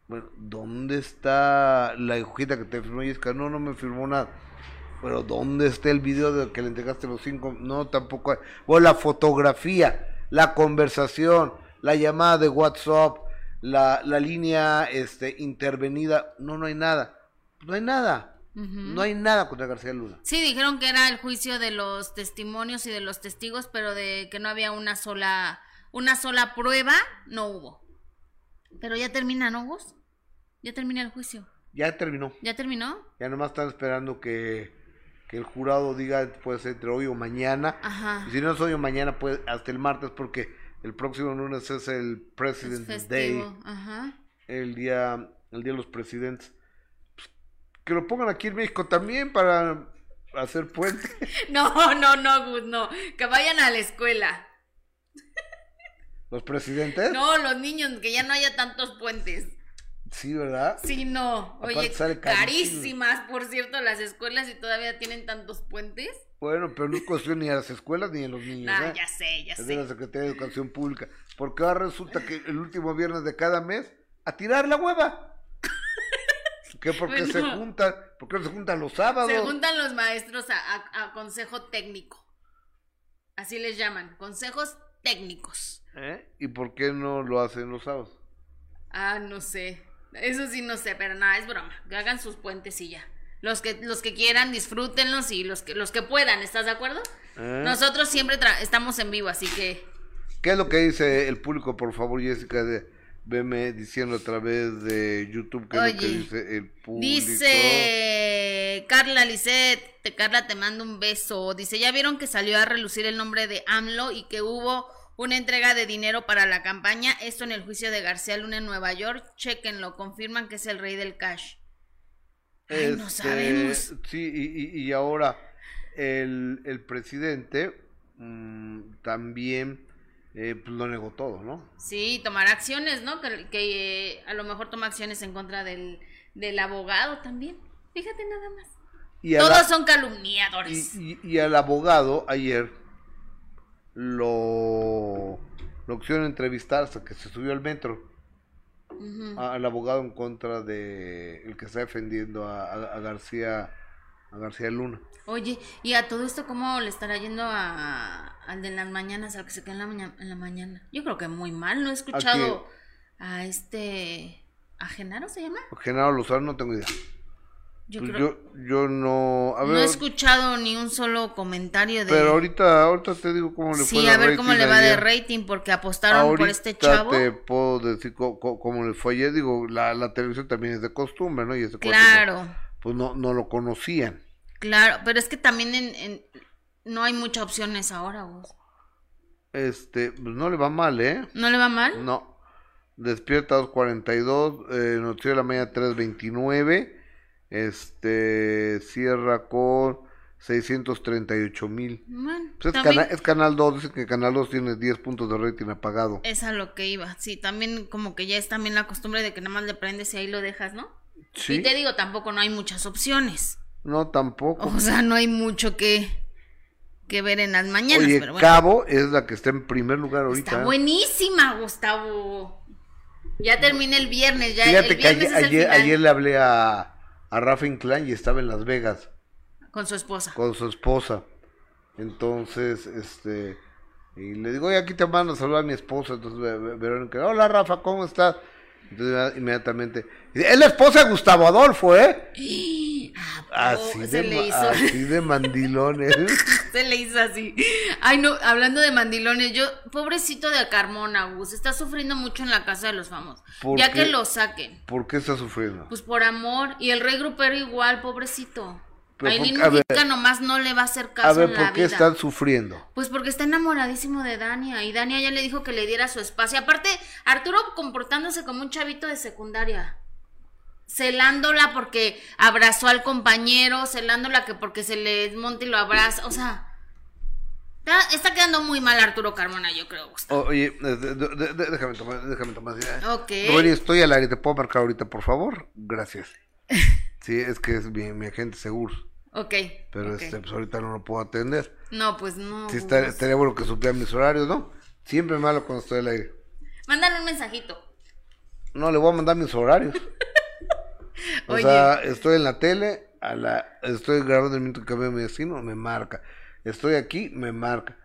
Bueno, ¿dónde está la hojita que te firmó Jessica? No, no me firmó nada. Pero ¿dónde está el video de que le entregaste los cinco? No, tampoco hay. Bueno, la fotografía, la conversación, la llamada de WhatsApp, la, la línea este, intervenida. No, no hay nada. No hay nada. No hay nada contra García Luna. Sí, dijeron que era el juicio de los testimonios y de los testigos, pero de que no había una sola, una sola prueba, no hubo. Pero ya termina, ¿no, Gus? Ya termina el juicio. Ya terminó. ¿Ya terminó? Ya nomás están esperando que, que el jurado diga, puede ser entre hoy o mañana. Ajá. Y si no es hoy o mañana, pues hasta el martes, porque el próximo lunes es el Es President's Day. Ajá. el día, el día de los presidentes. Que lo pongan aquí en México también para hacer puente. No, no, no, Gus, no. Que vayan a la escuela. los presidentes. No, los niños, que ya no haya tantos puentes. Sí, ¿verdad? Sí, no. Oye, carísimas, por cierto, las escuelas y todavía tienen tantos puentes. Bueno, pero no es cuestión ni a las escuelas ni a los niños. Ah, ¿eh? ya sé, ya Es de la sé. Secretaría de Educación Pública. Porque ahora resulta que el último viernes de cada mes, a tirar la hueva. ¿Qué? Porque se Bueno. juntan, ¿por qué no se juntan los sábados? Se juntan los maestros a, a- a consejo técnico. Así les llaman, consejos técnicos. ¿Eh? ¿Y por qué no lo hacen los sábados? Ah, no sé. Eso sí no sé, pero nada, es broma. Que hagan sus puentes y ya. Los que, los que quieran, disfrútenlos y los que, los que puedan, ¿estás de acuerdo? ¿Eh? Nosotros siempre tra- estamos en vivo, así que ¿Qué es lo que dice el público, por favor, Jessica? De, veme diciendo a través de YouTube qué es lo que dice el público. Dice Carla Lisset, te- Carla te mando un beso. Dice, ya vieron que salió a relucir el nombre de AMLO y que hubo una entrega de dinero para la campaña. Esto en el juicio de García Luna en Nueva York. Chequenlo, confirman que es el rey del cash. Ay, no Este, sabemos. Sí, y, y- y ahora el, el presidente mm, también eh, pues lo negó todo, ¿no? Sí, tomar acciones, ¿no? Que, que, eh, a lo mejor toma acciones en contra del, del abogado también. Fíjate nada más. Y, Todos la- son calumniadores. y, y- y al abogado ayer lo, lo quisieron entrevistar hasta que se subió al metro. Al abogado en contra de el que está defendiendo a, a- a García a García Luna. Oye, y a todo esto, ¿cómo le estará yendo a, al de las mañanas, al que se queda en la, maña- en la mañana? Yo creo que muy mal, no he escuchado a este... ¿A Genaro se llama? Genaro Lozano no tengo idea. Yo Pues creo... yo, yo no, a no ver, he escuchado ni un solo comentario de... pero ahorita, ahorita te digo cómo le fue Sí, a ver cómo le va de rating, porque apostaron Ahorita por este chavo. te puedo decir co- cómo le fue ayer, digo, la, la televisión también es de costumbre, ¿no? Y ese cuate, Claro, Pues no, no lo conocían. claro, pero es que también en, en- no hay muchas opciones ahora, vos. Este, pues no le va mal, ¿eh? ¿No le va mal? No. Despierta 2.42, eh, Noticiero de la Mañana 3.29, este, cierra con 638 mil. Bueno, Pues es, cana- es Canal 2, dice que Canal 2 tiene 10 puntos de rating apagado. es a lo que iba. Sí, también como que ya es también la costumbre de que nada más le prendes y ahí lo dejas, ¿no? Sí, Y te digo, tampoco no hay muchas opciones. no tampoco. O sea, no hay mucho que, que ver en las mañanas, Oye, pero bueno. Cabo es la que está en primer lugar ahorita. Está buenísima, Gustavo. Ya termina el viernes, ya Fíjate el que ayer, es el ayer, final ayer le hablé a, a Rafa Inclán y estaba en Las Vegas con su esposa. con su esposa. Entonces, este, y le digo, oye, aquí te mando a saludar a mi esposa. Entonces, Ve- Ve- Verónica, hola Rafa, ¿cómo estás? Entonces, inmediatamente, es la esposa de Gustavo Adolfo, ¿eh? Ah, Así de, le hizo, así de mandilones. se le hizo así. Ay, no, hablando de mandilones, yo, pobrecito de Carmona, Gus, está sufriendo mucho en la casa de los famosos. ¿Por Ya qué? que lo saquen. ¿Por qué está sufriendo? Pues por amor. Y el rey grupero igual, pobrecito. Pero Aileen por- ver. Mujica nomás no le va a hacer caso A ver, en ¿por la qué vida. están sufriendo? Pues porque está enamoradísimo de Dania y Dania ya le dijo que le diera su espacio. Aparte, Arturo comportándose como un chavito de secundaria. Celándola porque abrazó al compañero, celándola que porque se le desmonta y lo abraza. O sea, está, está quedando muy mal Arturo Carmona, yo creo. Gustavo. Oye, déjame tomar, déjame tomar. Ok. Rory, estoy al aire, ¿te puedo marcar ahorita, por favor? Gracias. Sí, es que es mi, mi agente seguro, Ok. pero este, pues ahorita no lo puedo atender. No, pues no. Sí, está- Gus. estaría bueno que supieran mis horarios, ¿no? Siempre me hablo cuando estoy al aire. Mándale un mensajito. No, le voy a mandar mis horarios. O Oye. sea, estoy en la tele, a la, estoy grabando el minuto que veo mi vecino, me marca. Estoy aquí, me marca.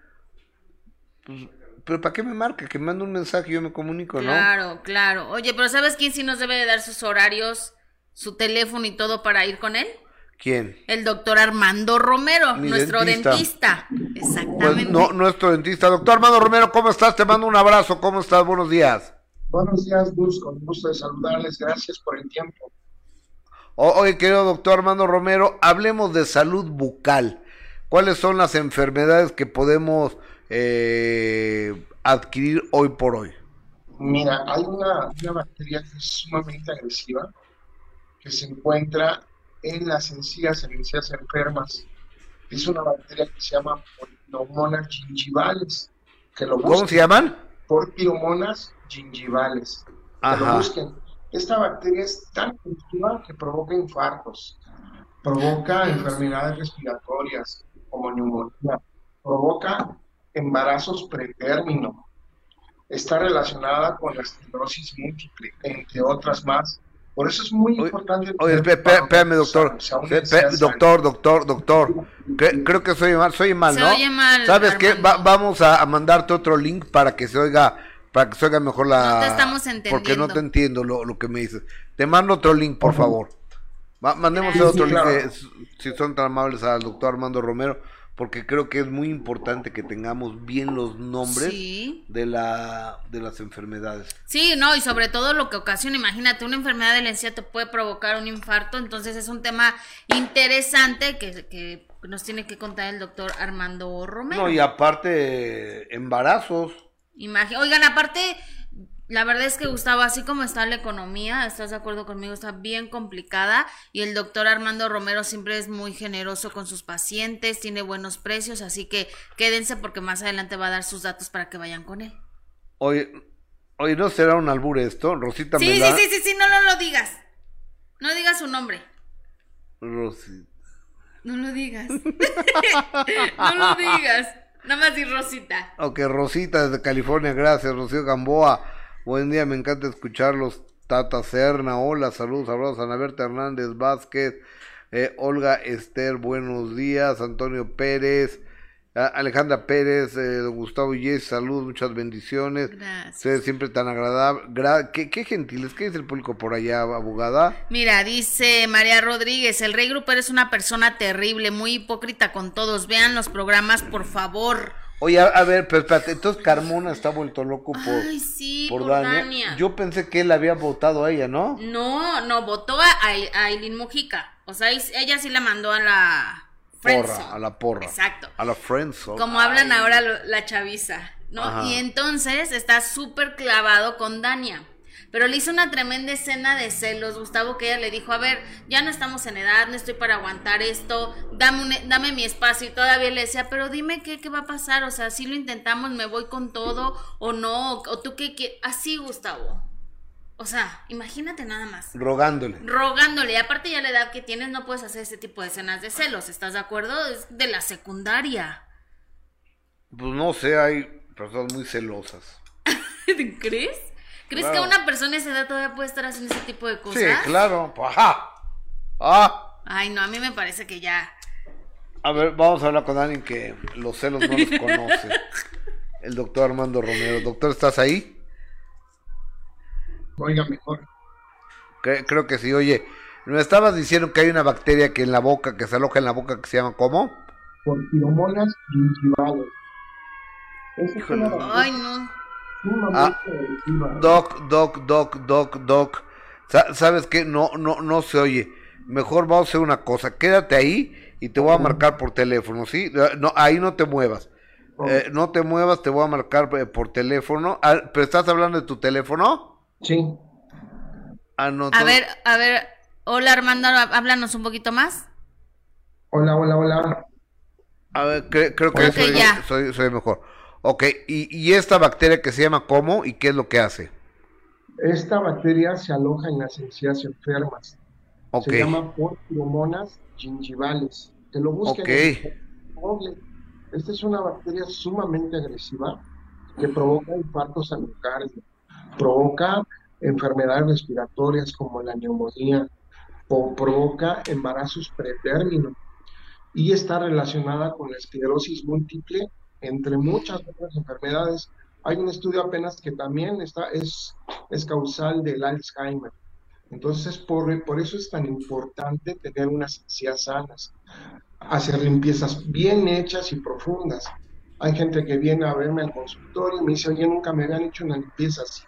Pues, pero ¿para qué me marca? Que mande un mensaje y yo me comunico, ¿no? Claro, claro. Oye, pero ¿sabes quién sí nos debe de dar sus horarios, su teléfono y todo para ir con él? ¿Quién? El doctor Armando Romero, Mi nuestro dentista. dentista. Pues Exactamente. no, nuestro dentista. Doctor Armando Romero, ¿cómo estás? Te mando un abrazo. ¿Cómo estás? Buenos días. Buenos días, Gus, con gusto de saludarles, gracias por el tiempo. Oye, querido doctor Armando Romero, hablemos de salud bucal. ¿Cuáles son las enfermedades que podemos eh, adquirir hoy por hoy? Mira, hay una, una bacteria que es sumamente agresiva, que se encuentra en las encías, en encías enfermas. Es una bacteria que se llama Porphyromonas gingivales, que lo ¿Cómo se llaman? Porphyromonas gingivales, que lo Ajá. busquen. Esta bacteria es tan agresiva que provoca infartos, provoca enfermedades respiratorias como neumonía, provoca embarazos pretérmino, está relacionada con la esclerosis múltiple, entre otras más. Por eso es muy Oye, importante. Oye, espérame, doctor. doctor, doctor, doctor. Cre- creo que soy mal, soy mal, Se ¿no? oye mal, ¿Sabes qué? Vamos a, mandarte otro link para que se oiga, para que se oiga mejor la. No te estamos Porque no entendiendo. te entiendo lo, lo que me dices. Te mando otro link, por favor. Va- mandemos Gracias. otro Sí, link, eh, si son tan amables, al doctor Armando Romero, porque creo que es muy importante que tengamos bien los nombres Sí. de la de las enfermedades. Sí, no, y sobre todo lo que ocasiona, imagínate, una enfermedad de la encía te puede provocar un infarto, entonces es un tema interesante que, que nos tiene que contar el doctor Armando Romero. No, y aparte, embarazos. Imagi- Oigan, aparte, la verdad es que Gustavo, así como está la economía, ¿estás de acuerdo conmigo? Está bien complicada y el doctor Armando Romero siempre es muy generoso con sus pacientes, tiene buenos precios, así que quédense porque más adelante va a dar sus datos para que vayan con él. Oye, oye, ¿no será un albur esto? Rosita Sí, sí, Melá- sí, sí, sí, no, no lo digas. No digas su nombre. Rosi- No lo digas. no lo digas. Nada más di Rosita. Ok, Rosita desde California, gracias. Rocío Gamboa, buen día, me encanta escucharlos. Tata Serna, hola, saludos, abrazos. Ana Berta Hernández Vázquez, eh, Olga Esther, buenos días. Antonio Pérez, Alejandra Pérez, eh, Gustavo Yes, saludos, muchas bendiciones. Gracias. Ustedes siempre tan agradable. Gra- ¿Qué, qué gentiles, ¿qué dice el público por allá, abogada? Mira, dice María Rodríguez, el rey grupero es una persona terrible, muy hipócrita con todos. Vean los programas, por favor. Oye, a, a ver, pero espérate, entonces Carmona está vuelto loco por, Ay, sí, por por, Dania. Dania. Yo pensé que él había votado a ella, ¿no? No, no, votó a, a Aileen Mujica. O sea, ella sí la mandó a la friendzone. a la porra. Exacto. A la friendzone. Como hablan ahora la chaviza, ¿no? Ajá. Y entonces está súper clavado con Dania. Pero le hizo una tremenda escena de celos, Gustavo, que ella le dijo, a ver, ya no estamos en edad, no estoy para aguantar esto, dame, un- dame mi espacio. Y todavía le decía, pero dime qué, qué va a pasar, o sea, si lo intentamos, me voy con todo o no, o, o tú qué quieres. Así, Gustavo. O sea, imagínate nada más. Rogándole. Rogándole, y aparte ya la edad que tienes no puedes hacer ese tipo de escenas de celos, ¿estás de acuerdo? Es de la secundaria. Pues no sé, hay personas muy celosas. ¿Crees? ¿Crees Claro. que una persona de esa edad todavía puede estar haciendo ese tipo de cosas? Sí, claro. pues, Ajá. Ah. Ay, no, a mí me parece que ya. A ver, vamos a hablar con alguien que los celos no los conoce. El doctor Armando Romero. Doctor, ¿estás ahí? Oiga, mejor. Cre- creo que sí. Oye, me estabas diciendo que hay una bacteria que en la boca, que se aloja en la boca, que se llama ¿cómo? Por piromonas gingivales. Ay, no. Ah. Doc, doc, doc, doc, doc. Sa- ¿Sabes qué? No, no, no se oye. Mejor vamos a hacer una cosa. Quédate ahí y te voy a marcar por teléfono, ¿sí? Eh, No, ahí no te muevas. Eh, no te muevas, te voy a marcar eh, por teléfono. Ah, ¿Pero estás hablando de tu teléfono? Sí. Ah, no. A ver, a ver. Hola, Armando, háblanos un poquito más. Hola, hola, hola. A ver, cre- creo que Creo que soy, ya. soy, soy mejor. Ok, y, y esta bacteria que se llama ¿cómo? ¿Y qué es lo que hace? Esta bacteria se aloja en las encías enfermas. Ok, Se llama Porphyromonas gingivales. Que lo busquen Ok. en Google. Esta es una bacteria sumamente agresiva que provoca infartos al miocardio, provoca enfermedades respiratorias como la neumonía, o provoca embarazos pretérmino y está relacionada con la esclerosis múltiple, entre muchas otras enfermedades. Hay un estudio apenas que también está, es, es causal del Alzheimer. Entonces, por, por eso es tan importante tener unas encías sanas, hacer limpiezas bien hechas y profundas. Hay gente que viene a verme al consultorio y me dice, oye, nunca me habían hecho una limpieza así.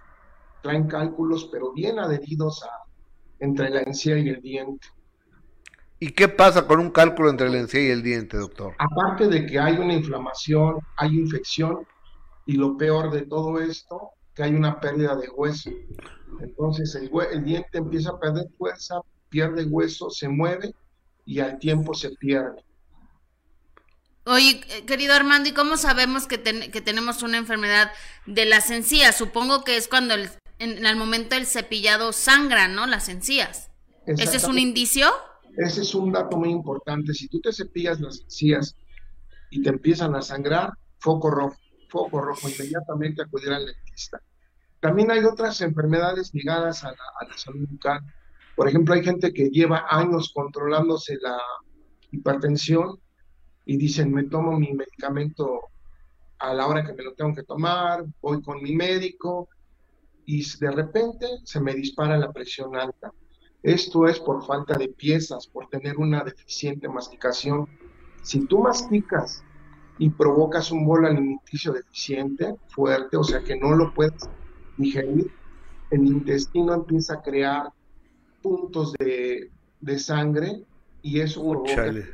Traen cálculos, pero bien adheridos a, entre la encía y el diente. ¿Y qué pasa con un cálculo entre la encía y el diente, doctor? Aparte de que hay una inflamación, hay infección, y lo peor de todo esto, que hay una pérdida de hueso. Entonces el, diente empieza a perder fuerza, pierde hueso, se mueve y al tiempo se pierde. Oye, eh, querido Armando, ¿y cómo sabemos que, ten- que tenemos una enfermedad de las encías? Supongo que es cuando el- en, en el momento del cepillado sangran, ¿no? Las encías. ¿Ese es un indicio? Ese es un dato muy importante. Si tú te cepillas las encías y te empiezan a sangrar, foco rojo, foco rojo, inmediatamente acudir al dentista. También hay otras enfermedades ligadas a la, a la salud bucal. Por ejemplo, hay gente que lleva años controlándose la hipertensión y dicen, me tomo mi medicamento a la hora que me lo tengo que tomar, voy con mi médico y de repente se me dispara la presión alta. Esto es por falta de piezas, por tener una deficiente masticación. Si tú masticas y provocas un bolo alimenticio deficiente, fuerte, o sea que no lo puedes digerir, el intestino empieza a crear puntos de, de sangre y eso provoca que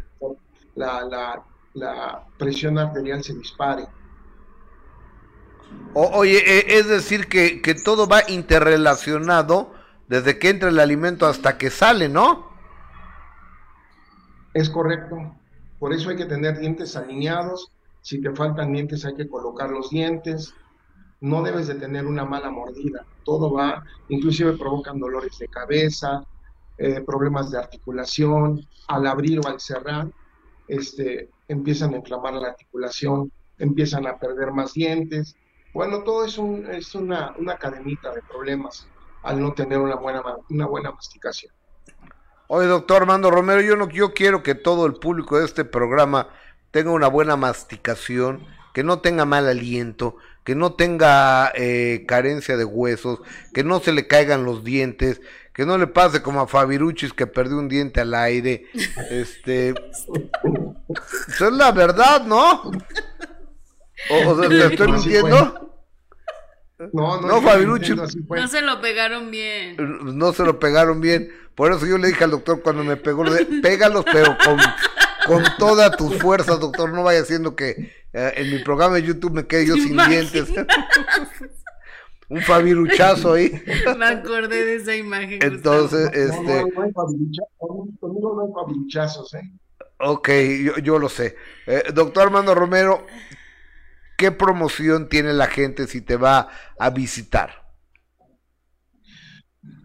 la, la, la presión arterial se dispare. O- oye, eh, es decir que, que todo va interrelacionado desde que entra el alimento hasta que sale, ¿no? Es correcto. Por eso hay que tener dientes alineados. Si te faltan dientes, hay que colocar los dientes. No debes de tener una mala mordida. Todo va, inclusive provocan dolores de cabeza, eh, problemas de articulación. Al abrir o al cerrar, este, empiezan a inflamar la articulación, empiezan a perder más dientes. Bueno, todo es, un, es una, una cadenita de problemas al no tener una buena, una buena masticación. Oye, doctor Armando Romero, yo no, yo quiero que todo el público de este programa tenga una buena masticación, que no tenga mal aliento, que no tenga eh, carencia de huesos, que no se le caigan los dientes, que no le pase como a Fabiruchis que perdió un diente al aire. Este, eso es la verdad, ¿no? O, o sea, ¿te estoy mintiendo? No, no, No, Fabirucci. No se lo pegaron bien. no se lo pegaron bien. Por eso yo le dije al doctor cuando me pegó, le dije, pégalos, pero con, con todas tus fuerzas, doctor. No vaya haciendo que eh, en mi programa de YouTube me quede yo sin dientes. Un fabiruchazo ahí. Me acordé de esa imagen. Entonces, este. No, no, no hay fabiruchazos, ¿eh? Ok, yo, yo lo sé. Eh, doctor Armando Romero, ¿qué promoción tiene la gente si te va a visitar?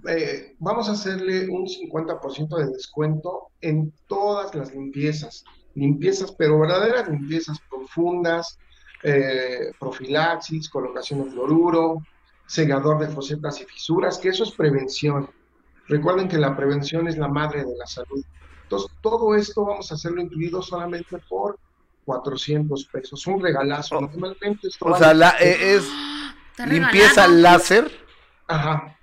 Eh, vamos a hacerle un 50% de descuento en todas las limpiezas. Limpiezas, pero verdaderas limpiezas profundas, eh, profilaxis, colocación de fluoruro, segador de fosetas y fisuras, que eso es prevención. Recuerden que la prevención es la madre de la salud. Entonces, todo esto vamos a hacerlo incluido solamente por 400 pesos. Un regalazo. Normalmente esto O vale- sea, la, eh, es limpieza regalado. láser. Ajá.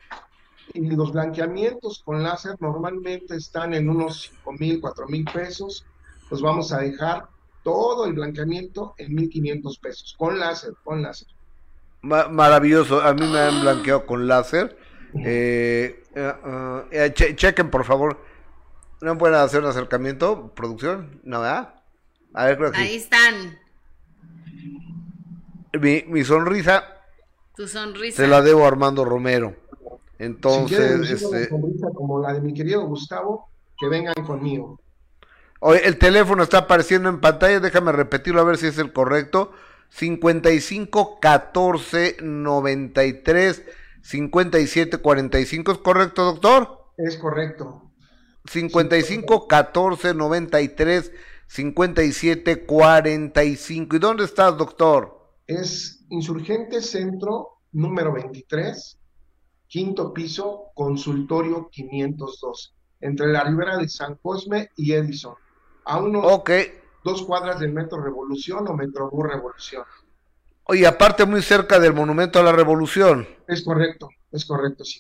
Y los blanqueamientos con láser normalmente están en unos 5 mil, 4 mil pesos. Pues vamos a dejar todo el blanqueamiento en 1500 pesos. Con láser, con láser. Ma- maravilloso. A mí me han blanqueado con láser. Eh, eh, ah, eh, che- chequen, por favor. ¿No pueden hacer un acercamiento? ¿Producción? ¿No, verdad? A ver, creo que Ahí sí. están. Mi, mi sonrisa Tu sonrisa. se la debo a Armando Romero. si quieren Entonces, lucir una este, sonrisa como la de mi querido Gustavo, que vengan conmigo. Oye, el teléfono está apareciendo en pantalla, déjame repetirlo a ver si es el correcto. 55 14 93 57 45, ¿es correcto, doctor? Es correcto. 55 14 93 57 45. ¿Y dónde estás, doctor? Es Insurgente Centro número 23, quinto piso, consultorio 502, entre la ribera de San Cosme y Edison, a unos dos cuadras del Metro Revolución o Metrobús Revolución. Oye, aparte muy cerca del Monumento a la Revolución. Es correcto, es correcto, sí.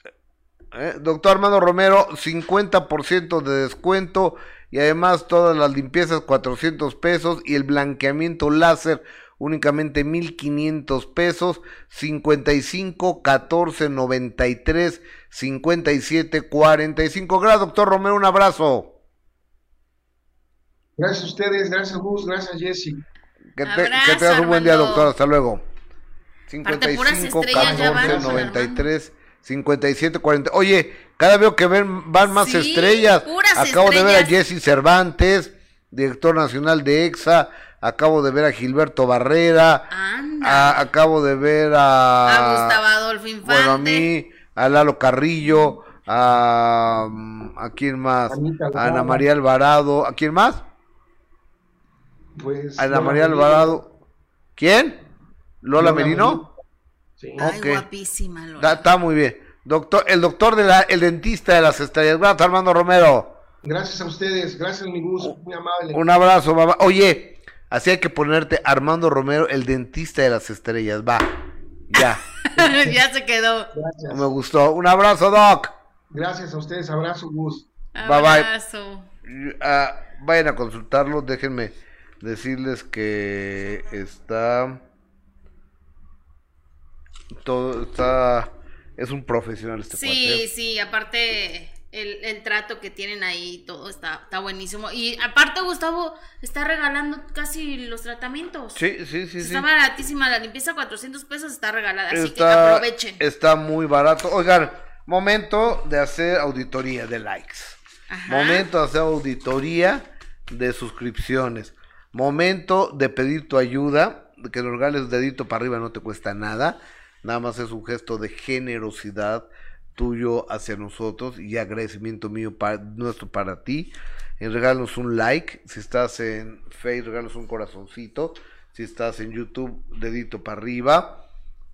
¿eh? Doctor Armando Romero, 50% de descuento y además todas las limpiezas 400 pesos y el blanqueamiento láser únicamente 1500 pesos, 55 14 93 57 45. Gracias, doctor Romero, un abrazo. Gracias a ustedes, gracias Gus, gracias Jessy. Que, te, Abrazo, que tengas un buen día, doctor. Hasta luego. Aparte, puras 55 estrellas ya van, 14 93 57 40. Oye, cada vez que ven van más Sí, estrellas. puras Acabo de ver a. Jesse Cervantes, director nacional de EXA. Acabo de ver a Gilberto Barrera. Anda. a- acabo de ver a. A Gustavo Adolfo Infante. Bueno, a mí, a Lalo Carrillo, a. ¿A quién más? A Ana. María Alvarado. ¿A quién más? Pues, Ana Lola María. Alvarado. ¿Quién? ¿Lola, Lola Merino? Sí. Ay, guapísima, Lola. Está muy bien. Doctor, el doctor de la, el dentista de las estrellas. Gracias, Armando Romero. Gracias a ustedes, gracias mi Gus, muy amable. Un abrazo, mamá. Oye, así hay que ponerte Armando Romero, el dentista de las estrellas. Va, ya. ya se quedó. Gracias. Me gustó. Un abrazo, Doc. Gracias a ustedes, abrazo Gus. Bye, bye. Abrazo. Ah, vayan a consultarlo. Déjenme decirles que está. Todo está. Es un profesional este Sí, cuate. sí, aparte el, el trato que tienen ahí, todo está, está buenísimo. Y aparte Gustavo está regalando casi los tratamientos. Sí, sí, sí, sí. Está baratísima, la limpieza 400 pesos está regalada, así que Está, aprovechen. está muy barato. Oigan, momento de hacer auditoría de likes. Ajá. Momento de hacer auditoría de suscripciones. Momento de pedir tu ayuda. Que nos regales dedito para arriba no te cuesta nada. Nada más es un gesto de generosidad tuyo hacia nosotros y agradecimiento mío para, nuestro para ti. Eh, regálanos un like. Si estás en Facebook, regálanos un corazoncito. Si estás en YouTube, dedito para arriba.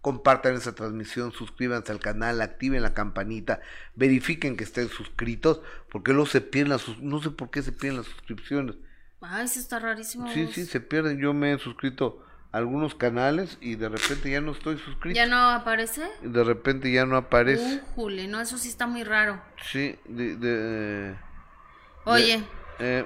Compartan esa transmisión, suscríbanse al canal, activen la campanita, verifiquen que estén suscritos, porque luego se pierden las no sé por qué se pierden las suscripciones. Ay, eso está rarísimo. Sí, sí, se pierden. Yo me he suscrito algunos canales y de repente ya no estoy suscrito. ¿Ya no aparece? De repente ya no aparece. Jule, no, eso sí está muy raro. Sí, de, de- Oye, eh,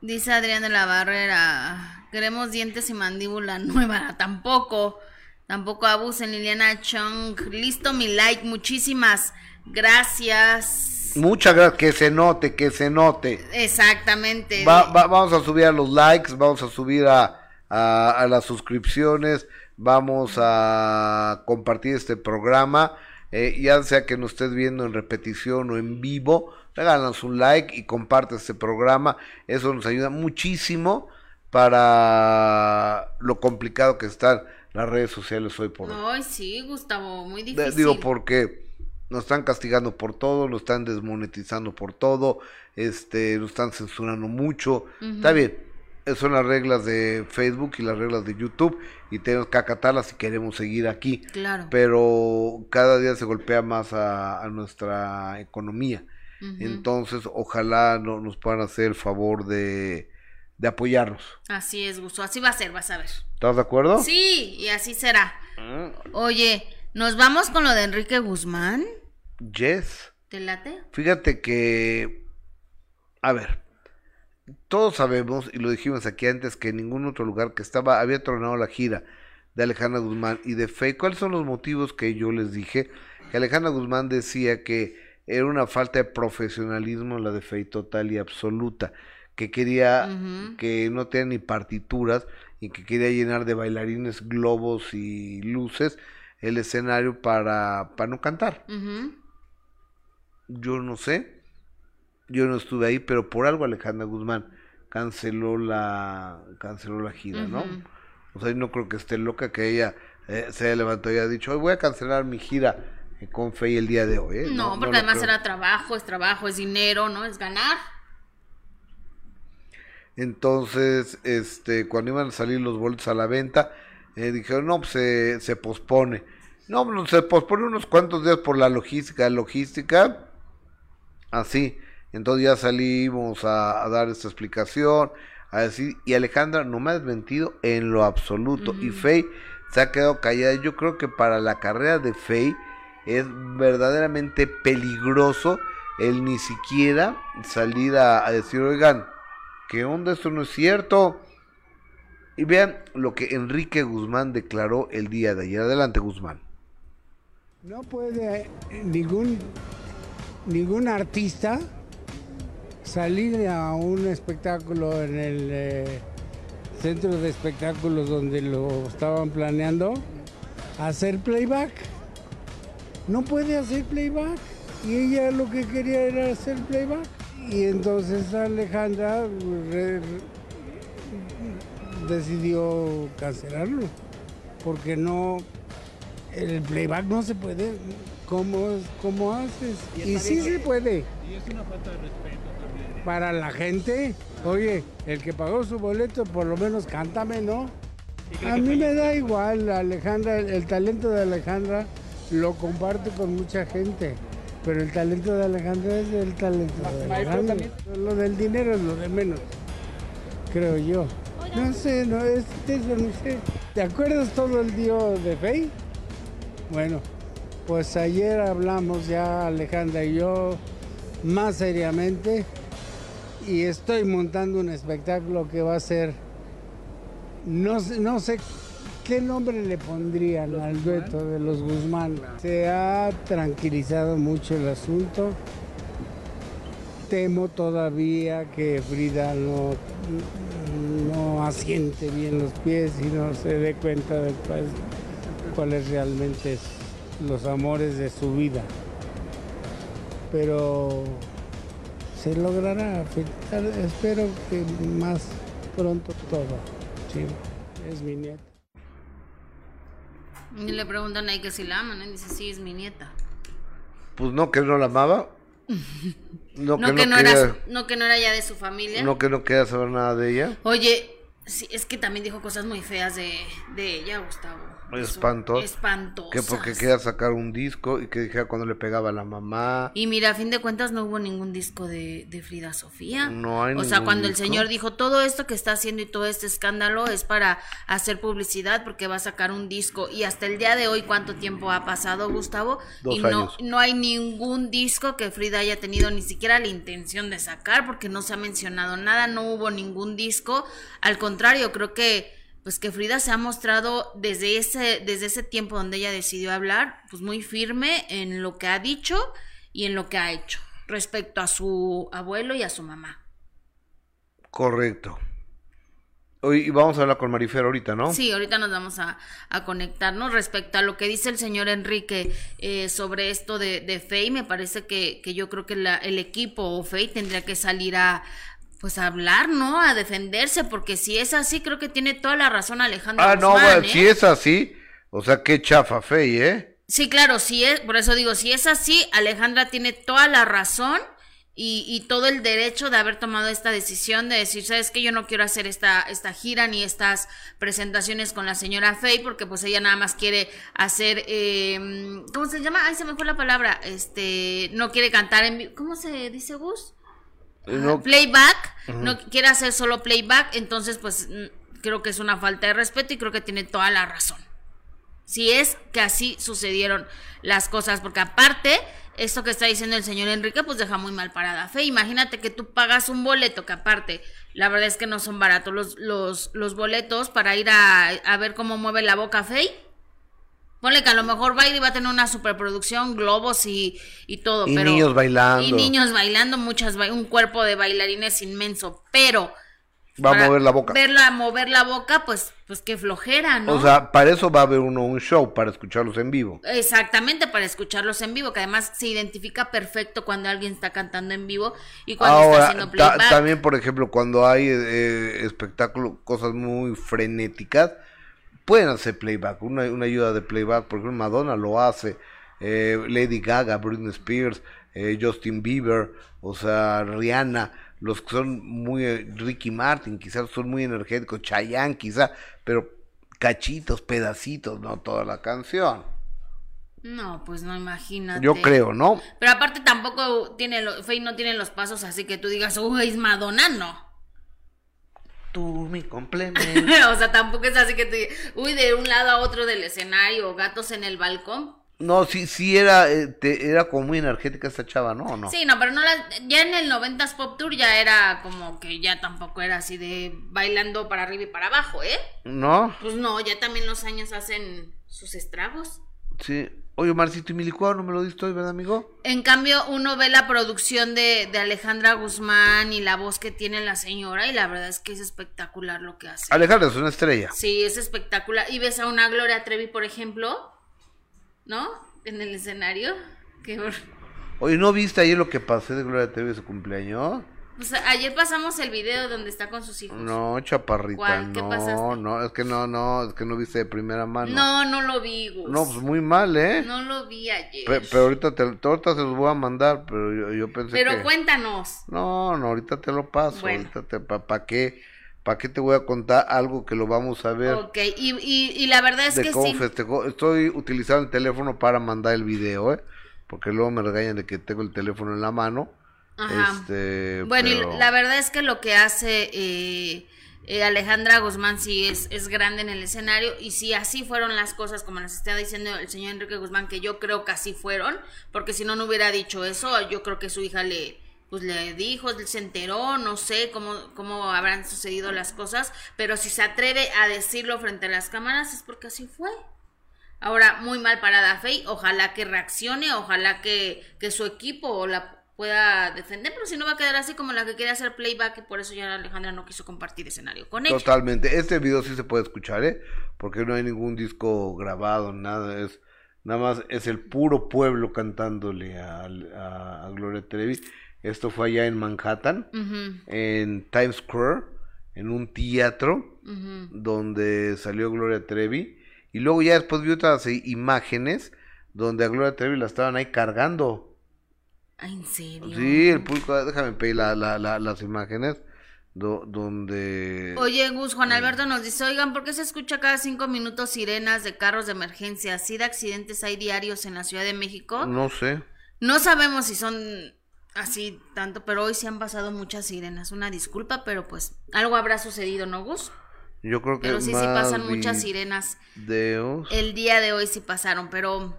dice Adrián de la Barrera, queremos dientes y mandíbula nueva. Tampoco, tampoco abusen, Liliana Chung. Listo mi like, muchísimas gracias. Muchas gracias, que se note, que se note. Exactamente. Va- va- vamos a subir a los likes, vamos a subir a, a- a las suscripciones, vamos a compartir este programa, eh, ya sea que nos estés viendo en repetición o en vivo, regálanos un like y comparte este programa, eso nos ayuda muchísimo para lo complicado que están las redes sociales hoy por hoy. Ay, sí, Gustavo, muy difícil. Digo, porque nos están castigando por todo, nos están desmonetizando por todo, este, nos están censurando mucho. Está bien, son las reglas de Facebook y las reglas de YouTube y tenemos que acatarlas si queremos seguir aquí. Claro. Pero cada día se golpea más a, a nuestra economía. Entonces, ojalá no, nos puedan hacer el favor de, de apoyarnos. Así es, Gustavo. Así va a ser, vas a ver. ¿Estás de acuerdo? Sí, y así será. Mm, Oye, ¿nos vamos con lo de Enrique Guzmán? Yes. ¿Te late? Fíjate que, a ver, todos sabemos, y lo dijimos aquí antes, que en ningún otro lugar que estaba, había tronado la gira de Alejandra Guzmán y de Faye. ¿Cuáles son los motivos que yo les dije? Que Alejandra Guzmán decía que era una falta de profesionalismo la de Faye total y absoluta, que quería, que no tenía ni partituras y que quería llenar de bailarines, globos y luces el escenario para, para no cantar yo no sé, yo no estuve ahí, pero por algo Alejandra Guzmán canceló la canceló la gira, ¿no? O sea, yo no creo que esté loca que ella eh, se haya levantado y haya dicho, hoy voy a cancelar mi gira eh, con Fe el día de hoy. ¿eh? No, porque además creo. era trabajo, es trabajo, es dinero, ¿no? Es ganar. Entonces, este, cuando iban a salir los boletos a la venta, eh, dijeron, no, pues se, se pospone. No, pues, se pospone unos cuantos días por la logística. Logística, así. Entonces ya salimos a, a dar esta explicación, a decir, y Alejandra no me ha desmentido en lo absoluto. Y Faye se ha quedado callada. Yo creo que para la carrera de Faye es verdaderamente peligroso el ni siquiera salir a, a decir, oigan, ¿qué onda? Esto no es cierto. Y vean lo que Enrique Guzmán declaró el día de ayer. Adelante, Guzmán. No puede ningún, ningún artista salir a un espectáculo en el eh, centro de espectáculos donde lo estaban planeando, hacer playback. No puede hacer playback. Y ella lo que quería era hacer playback. Y entonces Alejandra re- decidió cancelarlo. Porque no, el playback no se puede. ¿Cómo, cómo haces? Y sí se puede. Para la gente, oye, el que pagó su boleto, por lo menos cántame, ¿no? A mí me da igual, Alejandra, el, el talento de Alejandra lo comparto con mucha gente, pero el talento de Alejandra es el talento de Alejandra. Lo del dinero es lo de menos, creo yo. No sé, no es eso, no sé. ¿Te acuerdas todo el día de Fey? Bueno, pues ayer hablamos ya Alejandra y yo más seriamente y estoy montando un espectáculo que va a ser, no, sé- no sé qué nombre le pondrían al dueto de los Guzmán. Se ha tranquilizado mucho el asunto. Temo todavía que Frida no, no asiente bien los pies y no se dé cuenta de cuál- cuáles realmente es los amores de su vida. Pero se logrará, espero que más pronto todo. Sí, es mi nieta. Y le preguntan ahí que si la aman, y dice, sí, es mi nieta. Pues no, que no la amaba. No, No, que, que no, no, quería, era, no que no era ya de su familia. no que no quería saber nada de ella. Oye, sí, es que también dijo cosas muy feas de, de ella, Gustavo. Eso, Espantos. Espantosas. Que porque quería sacar un disco y que dijera cuando le pegaba a la mamá. Y mira, a fin de cuentas no hubo ningún disco de, de Frida Sofía. No hay O sea, cuando el señor dijo todo esto que está haciendo y todo este escándalo es para hacer publicidad porque va a sacar un disco. Y hasta el día de hoy, ¿cuánto tiempo ha pasado, Gustavo? Dos y no, años. no hay ningún disco que Frida haya tenido ni siquiera la intención de sacar porque no se ha mencionado nada, no hubo ningún disco. Al contrario, creo que pues que Frida se ha mostrado desde ese desde ese tiempo donde ella decidió hablar, pues muy firme en lo que ha dicho y en lo que ha hecho. respecto a su abuelo y a su mamá. Correcto. Hoy y vamos a hablar con Marifer ahorita, ¿no? Sí, ahorita nos vamos a, a conectarnos respecto a lo que dice el señor Enrique eh, sobre esto de, de Fey. Me parece que, que yo creo que la, el equipo o Fey tendría que salir a pues a hablar, ¿no? A defenderse, porque si es así, creo que tiene toda la razón Alejandro. Ah, no, bueno, ¿eh? si es así, o sea, qué chafa Fey, ¿eh? Sí, claro, si es, por eso digo, si es así, Alejandra tiene toda la razón y, y todo el derecho de haber tomado esta decisión de decir, sabes que yo no quiero hacer esta, esta gira ni estas presentaciones con la señora Fey, porque pues ella nada más quiere hacer, eh, ¿cómo se llama? Ay, se me fue la palabra, este, no quiere cantar en ¿cómo se dice Gus? No- playback, no quiere hacer solo playback, entonces pues creo que es una falta de respeto y creo que tiene toda la razón. Si es que así sucedieron las cosas, porque aparte, esto que está diciendo el señor Enrique, pues deja muy mal parada fe. Imagínate que tú pagas un boleto, que aparte, la verdad es que no son baratos los, los, los boletos para ir a, a ver cómo mueve la boca Fey. Ponle que a lo mejor y va a tener una superproducción, globos y, y todo. Y pero, niños bailando. Y niños bailando, muchas, un cuerpo de bailarines inmenso. Pero Va a mover la boca. Verla mover la boca, pues, pues qué flojera, ¿no? O sea, para eso va a haber uno un show, para escucharlos en vivo. Exactamente, para escucharlos en vivo, que además se identifica perfecto cuando alguien está cantando en vivo y cuando está haciendo ta- playback. también, por ejemplo, cuando hay eh, espectáculo, cosas muy frenéticas, pueden hacer playback, una, una ayuda de playback, por ejemplo, Madonna lo hace, eh, Lady Gaga, Britney Spears, eh, Justin Bieber, o sea, Rihanna, los que son muy, eh, Ricky Martin, quizás son muy energéticos, Chayanne quizás, pero cachitos, pedacitos, no toda la canción. No, pues no, imagínate. Yo creo, ¿no? Pero aparte tampoco tiene, Faye no tiene los pasos así que tú digas, uy, es Madonna, no. Tú mi complemento. o sea, tampoco es así que digas, uy, de un lado a otro del escenario, gatos en el balcón. No, sí, sí era, eh, te- era como muy energética esta chava, ¿no? ¿O no? Sí, no, pero no la, ya en el 90s Pop Tour ya era como que ya tampoco era así de bailando para arriba y para abajo, ¿eh? ¿No? Pues no, ya también los años hacen sus estragos. Sí. Oye, Marcito, y mi licuado no me lo diste hoy, ¿verdad, amigo? En cambio, uno ve la producción de, de Alejandra Guzmán y la voz que tiene la señora y la verdad es que es espectacular lo que hace. Alejandra es una estrella. Sí, es espectacular. Y ves a una Gloria Trevi, por ejemplo, ¿no? En el escenario. Que, Oye, ¿no viste ayer lo que pasé de Gloria Trevi su cumpleaños? Pues ayer pasamos el video donde está con sus hijos. No, chaparrita, ¿Cuál? ¿Qué no, pasaste? no, es que no, no, es que no viste de primera mano. No, no lo vi, Gus. No, pues muy mal, ¿eh? No lo vi ayer. Pe- pero ahorita, te, ahorita se los voy a mandar, pero yo, yo pensé Pero que... cuéntanos. No, no, ahorita te lo paso, Bueno. ahorita te... ¿Para pa qué? ¿Para qué te voy a contar algo que lo vamos a ver? Ok, y, y, y la verdad es de que sí. Estoy utilizando el teléfono para mandar el video, ¿eh? Porque luego me regañan de que tengo el teléfono en la mano. Ajá. Este, Bueno, pero- y la verdad es que lo que hace eh, eh, Alejandra Guzmán sí es, es grande en el escenario y si así fueron las cosas como nos está diciendo el señor Enrique Guzmán, que yo creo que así fueron, porque si no, no hubiera dicho eso, yo creo que su hija le pues le dijo, se enteró, no sé cómo, cómo habrán sucedido las cosas, pero si se atreve a decirlo frente a las cámaras es porque así fue. Ahora, muy mal parada Fey, ojalá que reaccione, ojalá que, que su equipo la pueda defender, pero si no va a quedar así como la que quiere hacer playback y por eso ya Alejandra no quiso compartir escenario con ella. Totalmente. Este video sí se puede escuchar, ¿eh? Porque no hay ningún disco grabado, nada. Es nada más es el puro pueblo cantándole a, a- a Gloria Trevi. Esto fue allá en Manhattan, en Times Square, en un teatro donde salió Gloria Trevi. Y luego ya después vi otras imágenes donde a Gloria Trevi la estaban ahí cargando. Ay, ¿En serio? Sí, el público, déjame pedir la, la- la- las imágenes do- donde... Oye, Gus, Juan Alberto nos dice, oigan, ¿por qué se escucha cada cinco minutos sirenas de carros de emergencia? ¿Así de accidentes hay diarios en la Ciudad de México? No sé. No sabemos si son así tanto, pero hoy sí han pasado muchas sirenas. Una disculpa, pero pues algo habrá sucedido, ¿no, Gus? Yo creo que Pero sí, sí pasan muchas sirenas. videos. El día de hoy sí pasaron, pero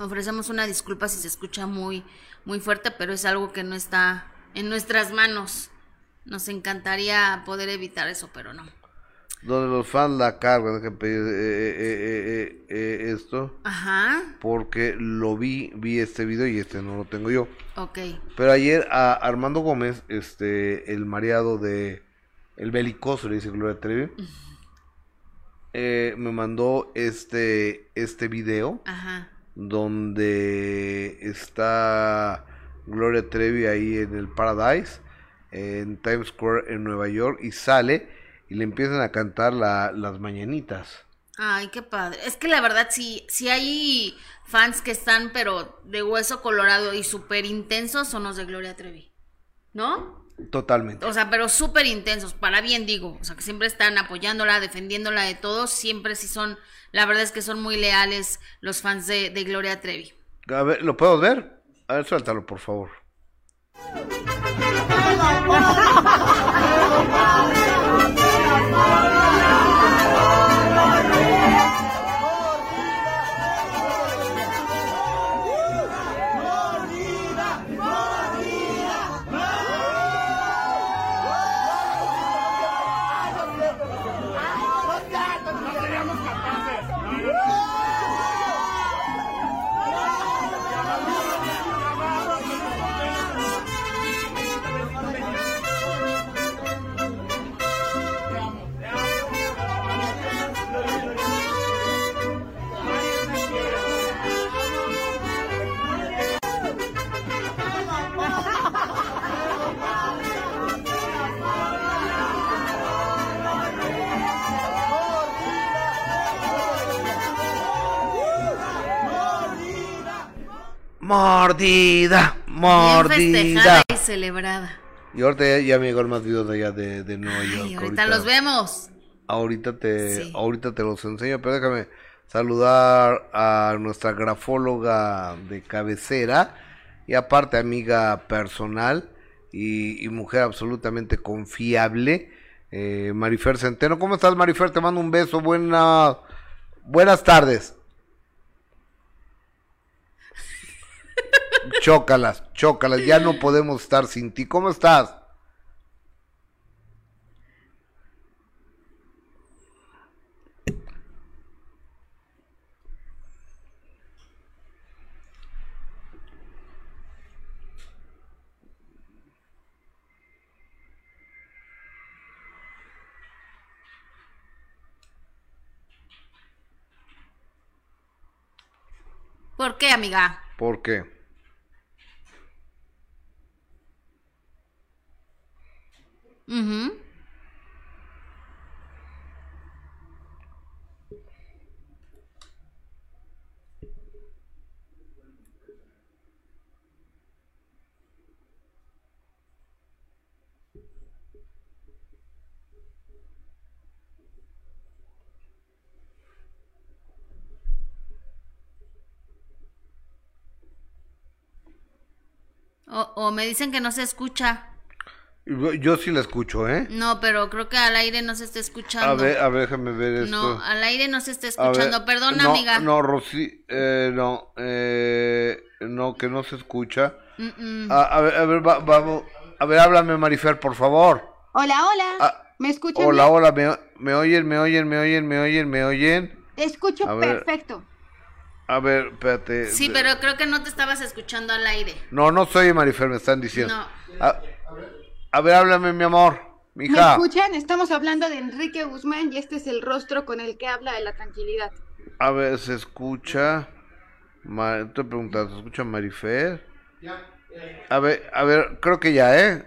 ofrecemos una disculpa si se escucha muy, muy fuerte, pero es algo que no está en nuestras manos. Nos encantaría poder evitar eso, pero no. donde los fans la cargan, dejen pedir eh, eh, eh, esto, Ajá. porque lo vi, vi este video y este no lo tengo yo. Ok. Pero ayer a Armando Gómez, este, el mareado de, el belicoso, le dice Gloria Trevi, me mandó este, este video Ajá. Donde está Gloria Trevi ahí en el Paradise, en Times Square en Nueva York, y sale y le empiezan a cantar la- las mañanitas. Ay, qué padre. Es que la verdad sí, sí hay fans que están, pero de hueso colorado y súper intensos son los de Gloria Trevi. ¿No? Totalmente. O sea, pero súper intensos, para bien digo. O sea, que siempre están apoyándola, defendiéndola de todo. Siempre sí son, la verdad es que son muy leales los fans de, de Gloria Trevi. A ver, ¿lo puedo ver? A ver, suéltalo, por favor. Mordida, Bien mordida. festejada y celebrada. Y ahorita ya, ya me llegó más videos de allá de, de Nueva York. Ay, ahorita los vemos. Ahorita te, Sí. ahorita te los enseño, pero déjame saludar a nuestra grafóloga de cabecera y aparte amiga personal y, y mujer absolutamente confiable, eh, Marifer Centeno. ¿Cómo estás, Marifer? Te mando un beso. Buena, buenas tardes. Chócalas, chócalas. Ya no podemos estar sin ti. ¿Cómo estás? ¿Por qué, amiga? ¿Por qué? Ujú. O, o me dicen que no se escucha. Yo, yo sí la escucho, ¿eh? No, pero creo que al aire no se está escuchando. A ver, a ver, déjame ver esto. No, al aire no se está escuchando. Perdona, no, amiga. No, Rosy, eh, no, eh, no, que no se escucha. Mm, mm. A, a ver, a ver, va- vamos, a ver, háblame, Marifer, por favor. Hola, hola. Ah, ¿Me escuchan? Hola, bien? hola, me, me oyen, me oyen, me oyen, me oyen, me oyen. Te escucho A ver. perfecto. A ver, espérate. Sí, pero creo que no te estabas escuchando al aire. No, no soy Marifer, me están diciendo. No. A, a ver, háblame, mi amor, ¿Me mija. escuchan? Estamos hablando de Enrique Guzmán y este es el rostro con el que habla de la tranquilidad. A ver, ¿se escucha? Ma- Estoy preguntando, ¿se escucha Marifer? A ver, a ver, creo que ya, ¿eh?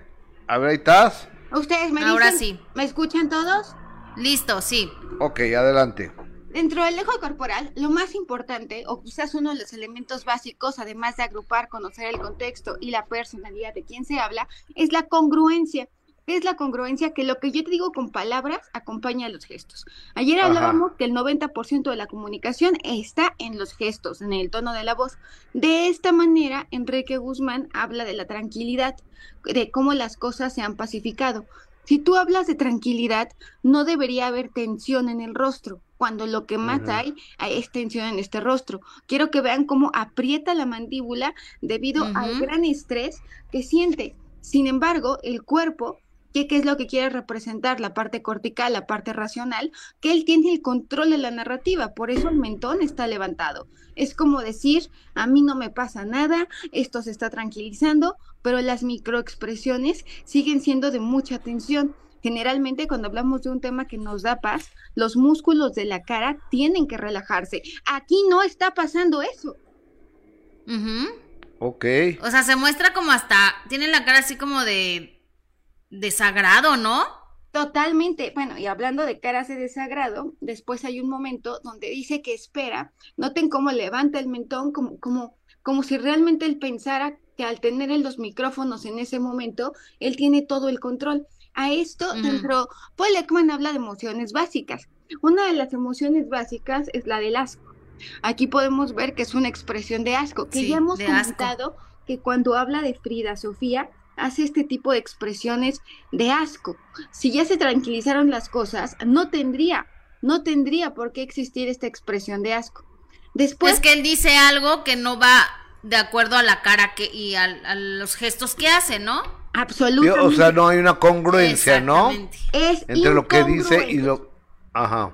A ver, ahí estás. ¿Ustedes me Ahora dicen? sí. ¿Me escuchan todos? Listo, sí. Ok, adelante. Dentro del eje corporal, lo más importante, o quizás uno de los elementos básicos, además de agrupar, conocer el contexto y la personalidad de quien se habla, es la congruencia. ¿Qué es la congruencia? Que lo que yo te digo con palabras acompaña a los gestos. Ayer Ajá. hablábamos que el 90% de la comunicación está en los gestos, en el tono de la voz. De esta manera, Enrique Guzmán habla de la tranquilidad, de cómo las cosas se han pacificado. Si tú hablas de tranquilidad, no debería haber tensión en el rostro, cuando lo que más Ujú. hay hay es tensión en este rostro. Quiero que vean cómo aprieta la mandíbula debido al Ujú. gran estrés que siente. Sin embargo, el cuerpo ¿Qué, ¿Qué es lo que quiere representar? La parte cortical, la parte racional, que él tiene el control de la narrativa, por eso el mentón está levantado. Es como decir, a mí no me pasa nada, esto se está tranquilizando, pero las microexpresiones siguen siendo de mucha tensión. Generalmente cuando hablamos de un tema que nos da paz, los músculos de la cara tienen que relajarse. Aquí no está pasando eso. Ok. O sea, se muestra como hasta, tiene la cara así como de desagrado, ¿no? Totalmente. Bueno, y hablando de caras de desagrado, después hay un momento donde dice que espera. Noten cómo levanta el mentón, como, como, como si realmente él pensara que al tener los micrófonos en ese momento, él tiene todo el control. A esto, dentro, Paul Ekman habla de emociones básicas. Una de las emociones básicas es la del asco. Aquí podemos ver que es una expresión de asco, que ya hemos comentado que cuando habla de Frida Sofía, hace este tipo de expresiones de asco. Si ya se tranquilizaron las cosas, no tendría, no tendría por qué existir esta expresión de asco. Después es que él dice algo que no va de acuerdo a la cara que y a, a los gestos que hace, ¿no? Absolutamente. O sea, no hay una congruencia, ¿no? Es Entre lo que dice y lo... Ajá.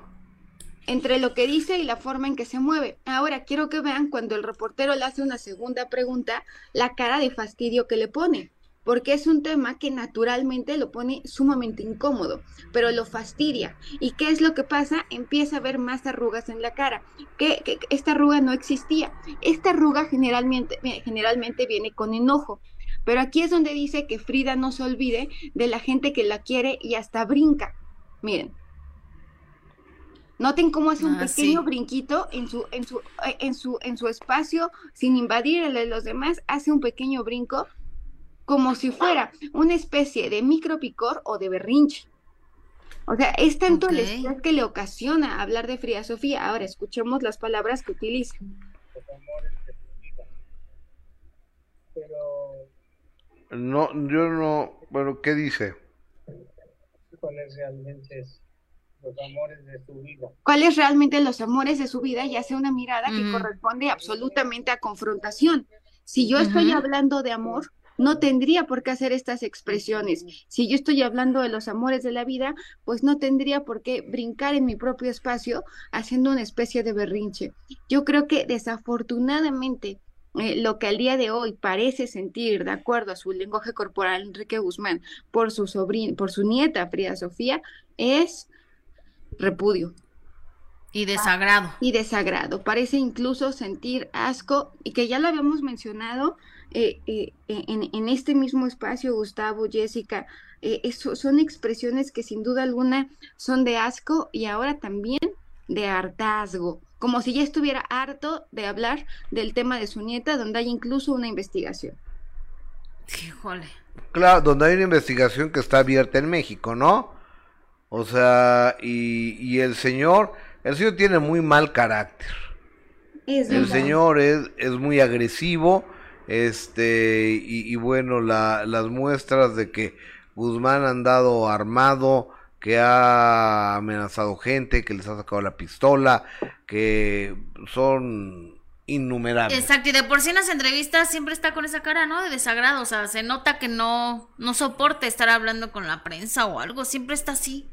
Entre lo que dice y la forma en que se mueve. Ahora, quiero que vean cuando el reportero le hace una segunda pregunta, la cara de fastidio que le pone. Porque es un tema que naturalmente lo pone sumamente incómodo, pero lo fastidia. ¿Y qué es lo que pasa? Empieza a ver más arrugas en la cara. Que, que esta arruga no existía. Esta arruga generalmente, generalmente viene con enojo pero aquí es donde dice que Frida no se olvide de la gente que la quiere y hasta brinca. Miren. Noten cómo hace un Ah, pequeño sí. brinquito en su, en su, eh, en su, en su espacio, sin invadir el de los demás, hace un pequeño brinco, como si fuera una especie de micropicor o de berrinche. O sea, es tanto el Ok. estrés que le ocasiona hablar de Frida Sofía. Ahora escuchemos las palabras que utiliza. los amores de tu vida. Pero, No, yo no... Bueno, ¿qué dice? ¿cuáles realmente los amores de tu vida? cuáles realmente los amores de su vida y hace una mirada que Ujú. corresponde absolutamente a confrontación. Si yo estoy hablando de amor, no tendría por qué hacer estas expresiones. Si yo estoy hablando de los amores de la vida, pues no tendría por qué brincar en mi propio espacio haciendo una especie de berrinche. Yo creo que desafortunadamente eh, lo que al día de hoy parece sentir, de acuerdo a su lenguaje corporal, Enrique Guzmán, por su sobrina, por su nieta Frida Sofía, es repudio Y desagrado. y desagrado. Parece incluso sentir asco y que ya lo habíamos mencionado eh, eh, en, en este mismo espacio, Gustavo, Jessica. eh, eso son expresiones que sin duda alguna son de asco y ahora también de hartazgo, como si ya estuviera harto de hablar del tema de su nieta, donde hay incluso una investigación. Híjole. Claro, donde hay una investigación que está abierta en México, ¿no? O sea, y, y el señor, el señor tiene muy mal carácter. Es El verdad. señor es, es muy agresivo, este, y, y bueno, la, las muestras de que Guzmán ha andado armado, que ha amenazado gente, que les ha sacado la pistola, que son innumerables. Exacto, y de por sí en las entrevistas siempre está con esa cara, ¿no? De desagrado, o sea, se nota que no, no soporta estar hablando con la prensa o algo, siempre está así.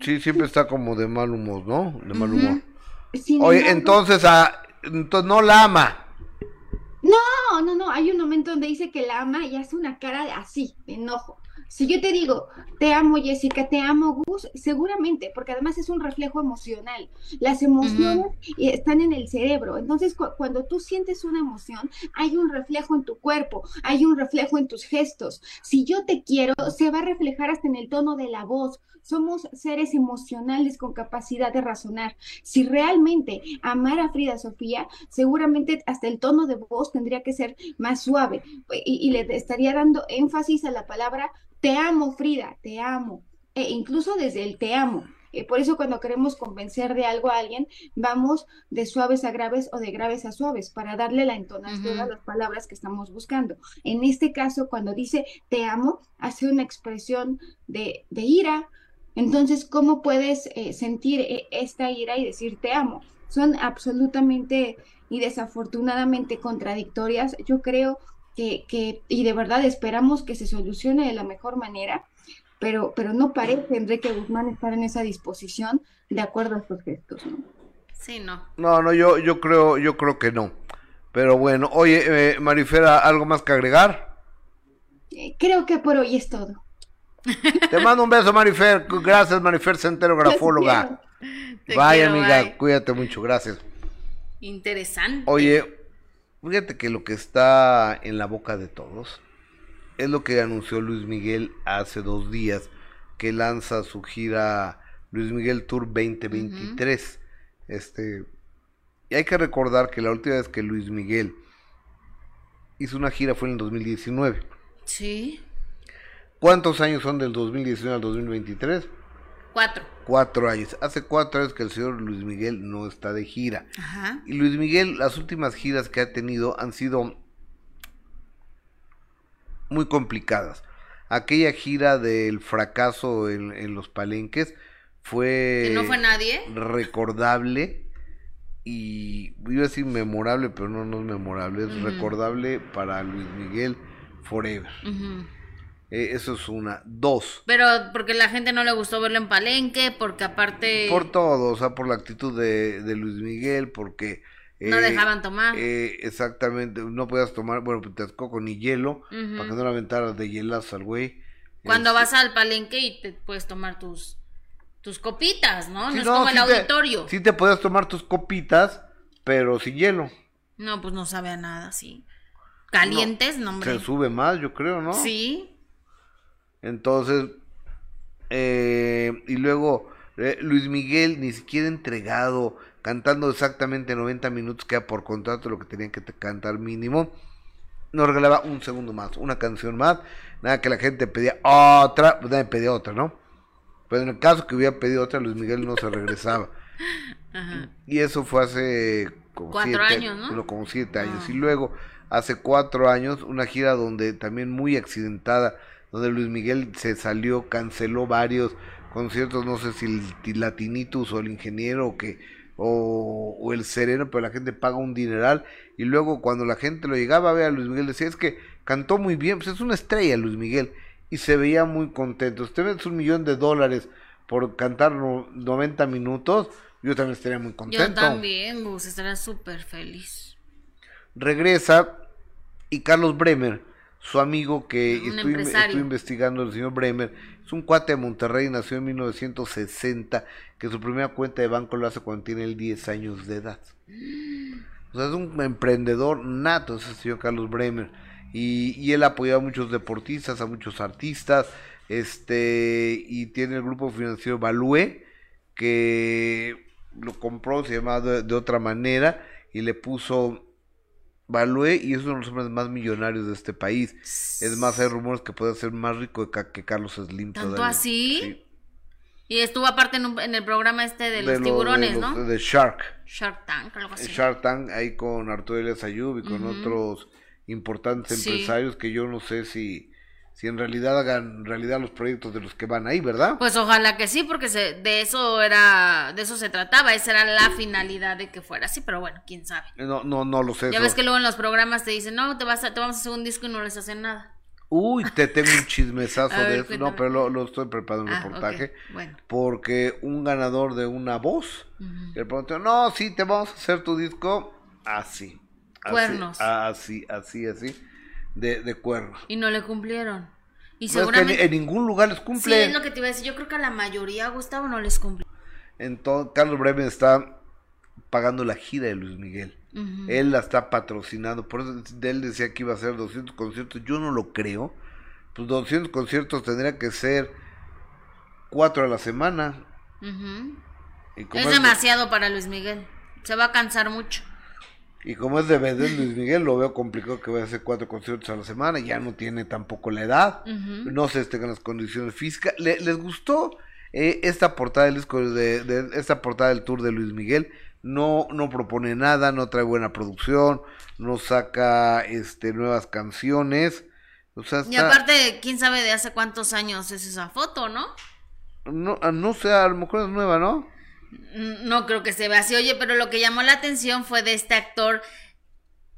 Sí, siempre está como de mal humor, ¿no? De mal humor. Sin Oye, embargo- entonces, ah, entonces no la ama. No, no, no, hay un momento donde dice que la ama y hace una cara de así, de enojo. Si yo te digo, te amo Jessica, te amo Gus, seguramente, porque además es un reflejo emocional. Las emociones eh, están en el cerebro, entonces cu- cuando tú sientes una emoción, hay un reflejo en tu cuerpo, hay un reflejo en tus gestos. Si yo te quiero, se va a reflejar hasta en el tono de la voz. Somos seres emocionales con capacidad de razonar. Si realmente amara a Frida Sofía, seguramente hasta el tono de voz tendría que ser más suave y, y le estaría dando énfasis a la palabra te amo, Frida, te amo, e incluso desde el te amo. Eh, por eso cuando queremos convencer de algo a alguien, vamos de suaves a graves o de graves a suaves para darle la entonación a las palabras que estamos buscando. En este caso, cuando dice te amo, hace una expresión de, de ira. Entonces, ¿cómo puedes eh, sentir eh, esta ira y decir te amo? Son absolutamente y desafortunadamente contradictorias. Yo creo que, que, y de verdad esperamos que se solucione de la mejor manera, pero, pero no parece Enrique Guzmán estar en esa disposición de acuerdo a estos gestos, ¿no? Sí, no. No, no, yo, yo creo, yo creo que no. Pero bueno, oye, eh, Marifera, ¿algo más que agregar? Eh, creo que por hoy es todo. Te mando un beso, Marifer. Gracias, Marifer Centero, grafóloga. Vaya, amiga, bye. cuídate mucho, gracias. Interesante. Oye, fíjate que lo que está en la boca de todos es lo que anunció Luis Miguel hace dos días, que lanza su gira Luis Miguel Tour 2023. Este, y hay que recordar que la última vez que Luis Miguel hizo una gira fue en el 2019. Sí. ¿Cuántos años son del 2019 al 2023? Cuatro. Cuatro años. Hace cuatro años que el señor Luis Miguel no está de gira. Ajá. Y Luis Miguel, las últimas giras que ha tenido han sido muy complicadas. Aquella gira del fracaso en, en los palenques fue, Que no fue nadie. recordable y iba a decir memorable, pero no, no es memorable, es recordable para Luis Miguel forever. Eh, eso es una. Dos, Pero porque la gente no le gustó verlo en Palenque, porque aparte por todo, o sea, por la actitud de, de Luis Miguel, porque... no eh, dejaban tomar. eh, exactamente, no podías tomar, bueno, pues, Texcoco ni hielo, para que no aventaras de hielazo al güey. Cuando Este, vas al Palenque y te puedes tomar tus tus copitas, ¿no? sí, no es no, como el sí te- auditorio. sí te podías tomar tus copitas, pero sin hielo. No, pues no sabe a nada, sí. Calientes, no, hombre. Se sube más, yo creo, ¿no? Sí. Entonces, eh, y luego eh, Luis Miguel ni siquiera entregado, cantando exactamente 90 minutos, que era por contrato lo que tenían que cantar mínimo, nos regalaba un segundo más, una canción más, nada que la gente pedía otra, pues nadie pedía otra, ¿no? Pero en el caso que hubiera pedido otra, Luis Miguel no se regresaba. Ajá. Y eso fue hace como Cuatro siete años, ¿no? como siete años. Ah. Y luego, hace cuatro años, una gira donde también muy accidentada, donde Luis Miguel se salió, canceló varios conciertos, no sé si el Ti- Latinitus o el Ingeniero o que o, o el Sereno, pero la gente paga un dineral y luego cuando la gente lo llegaba a ver a Luis Miguel decía, es que cantó muy bien, pues es una estrella Luis Miguel y se veía muy contento. Usted ves un millón de dólares por cantar no- 90 minutos, yo también estaría muy contento Yo también, Gus, estaría súper feliz. regresa y Carlos Bremer, su amigo que estoy, investigando, el señor Bremer, es un cuate de Monterrey, nació en 1960, que su primera cuenta de banco lo hace cuando tiene él 10 años de edad. O sea, es un emprendedor nato ese señor Carlos Bremer. Y, y él ha apoyado a muchos deportistas, a muchos artistas, este, y tiene el grupo financiero Balue, que lo compró, se llamaba de, de otra manera, y le puso Balue, y es uno de los hombres más millonarios de este país. Es más, hay rumores que puede ser más rico que Carlos Slim ¿Tanto todavía. así? Sí. Y estuvo aparte en, un- en el programa este de De los lo- tiburones, de los- ¿no? De Shark. Shark Tank, algo así. Shark Tank ahí con Arturo Elias Ayub y con otros importantes Sí. empresarios que yo no sé si, si en realidad hagan realidad los proyectos de los que van ahí, ¿verdad? Pues ojalá que sí, porque se, de eso era, de eso se trataba, esa era la finalidad de que fuera así, pero bueno, quién sabe. No, no, no lo sé. Ya eso. ves que luego en los programas te dicen, no, te vas a, te vamos a hacer un disco y no les hacen nada. Uy, te tengo un chismesazo ver, de eso. cuéntame. No, pero lo, lo estoy preparando un Ah, reportaje. bueno. Porque un ganador de una voz Ujú. le preguntó, no, sí, te vamos a hacer tu disco así. así, Cuernos. Así, así, así. De, de cuernos. Y no le cumplieron. Y No, es que en, seguramente... en ningún lugar les sí, cumple. es lo que te iba a decir, yo creo que a la mayoría, Gustavo, no les cumple. Entonces, Carlos Bremen está pagando la gira de Luis Miguel. Ujú. Él la está patrocinando. Por eso de él decía que iba a hacer 200 conciertos. Yo no lo creo. Pues 200 conciertos tendría que ser cuatro a la semana. Ujú. Y como Es es, demasiado para Luis Miguel. Se va a cansar mucho. Y como es de vender Luis Miguel, lo veo complicado que vaya a hacer cuatro conciertos a la semana. Ya no tiene tampoco la edad. No sé si tengan las condiciones físicas. Le- ¿Les gustó eh, esta portada del disco de, de- esta portada del tour de Luis Miguel? No, no propone nada, no trae buena producción, no saca este nuevas canciones. O sea, Y aparte, quién sabe de hace cuántos años es esa foto, ¿no? no, ah, no sé, a lo mejor es nueva, ¿no? No creo que se vea así. Oye, pero lo que llamó la atención fue de este actor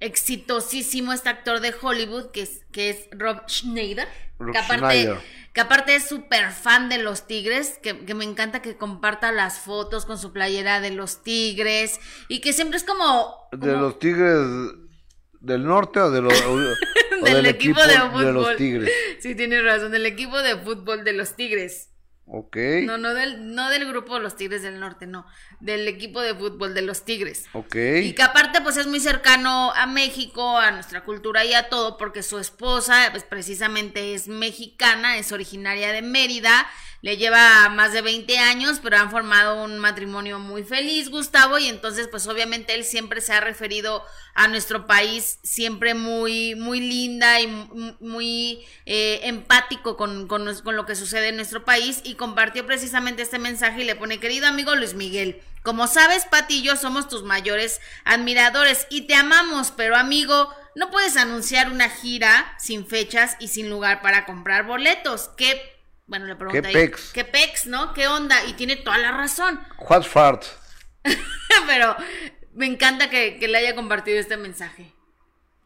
exitosísimo, este actor de Hollywood, que es, que es Rob Schneider. Rob que aparte Schneider. que aparte es súper fan de los Tigres, que, que me encanta que comparta las fotos con su playera de los Tigres y que siempre es como... ¿De los Tigres del norte o, de los, o- Del del equipo equipo de de los fútbol. Tigres? Sí, tienes razón, del equipo de fútbol de los Tigres. Ok, No, no del, no del grupo de los Tigres del Norte, no, del equipo de fútbol de los Tigres. ok. Y que aparte pues es muy cercano a México, a nuestra cultura y a todo, porque su esposa pues precisamente es mexicana, es originaria de Mérida, le lleva más de 20 años, pero han formado un matrimonio muy feliz, Gustavo, y entonces pues obviamente él siempre se ha referido a nuestro país siempre muy, muy linda y mu- muy eh, empático con, con lo que sucede en nuestro país y compartió precisamente este mensaje y le pone, querido amigo Luis Miguel, como sabes, Pati y yo somos tus mayores admiradores y te amamos, pero amigo, no puedes anunciar una gira sin fechas y sin lugar para comprar boletos. ¿Qué? Bueno, le pregunta ahí, pex? ¿Qué pex, no? ¿Qué onda? Y tiene toda la razón. What fart? pero me encanta que, que le haya compartido este mensaje.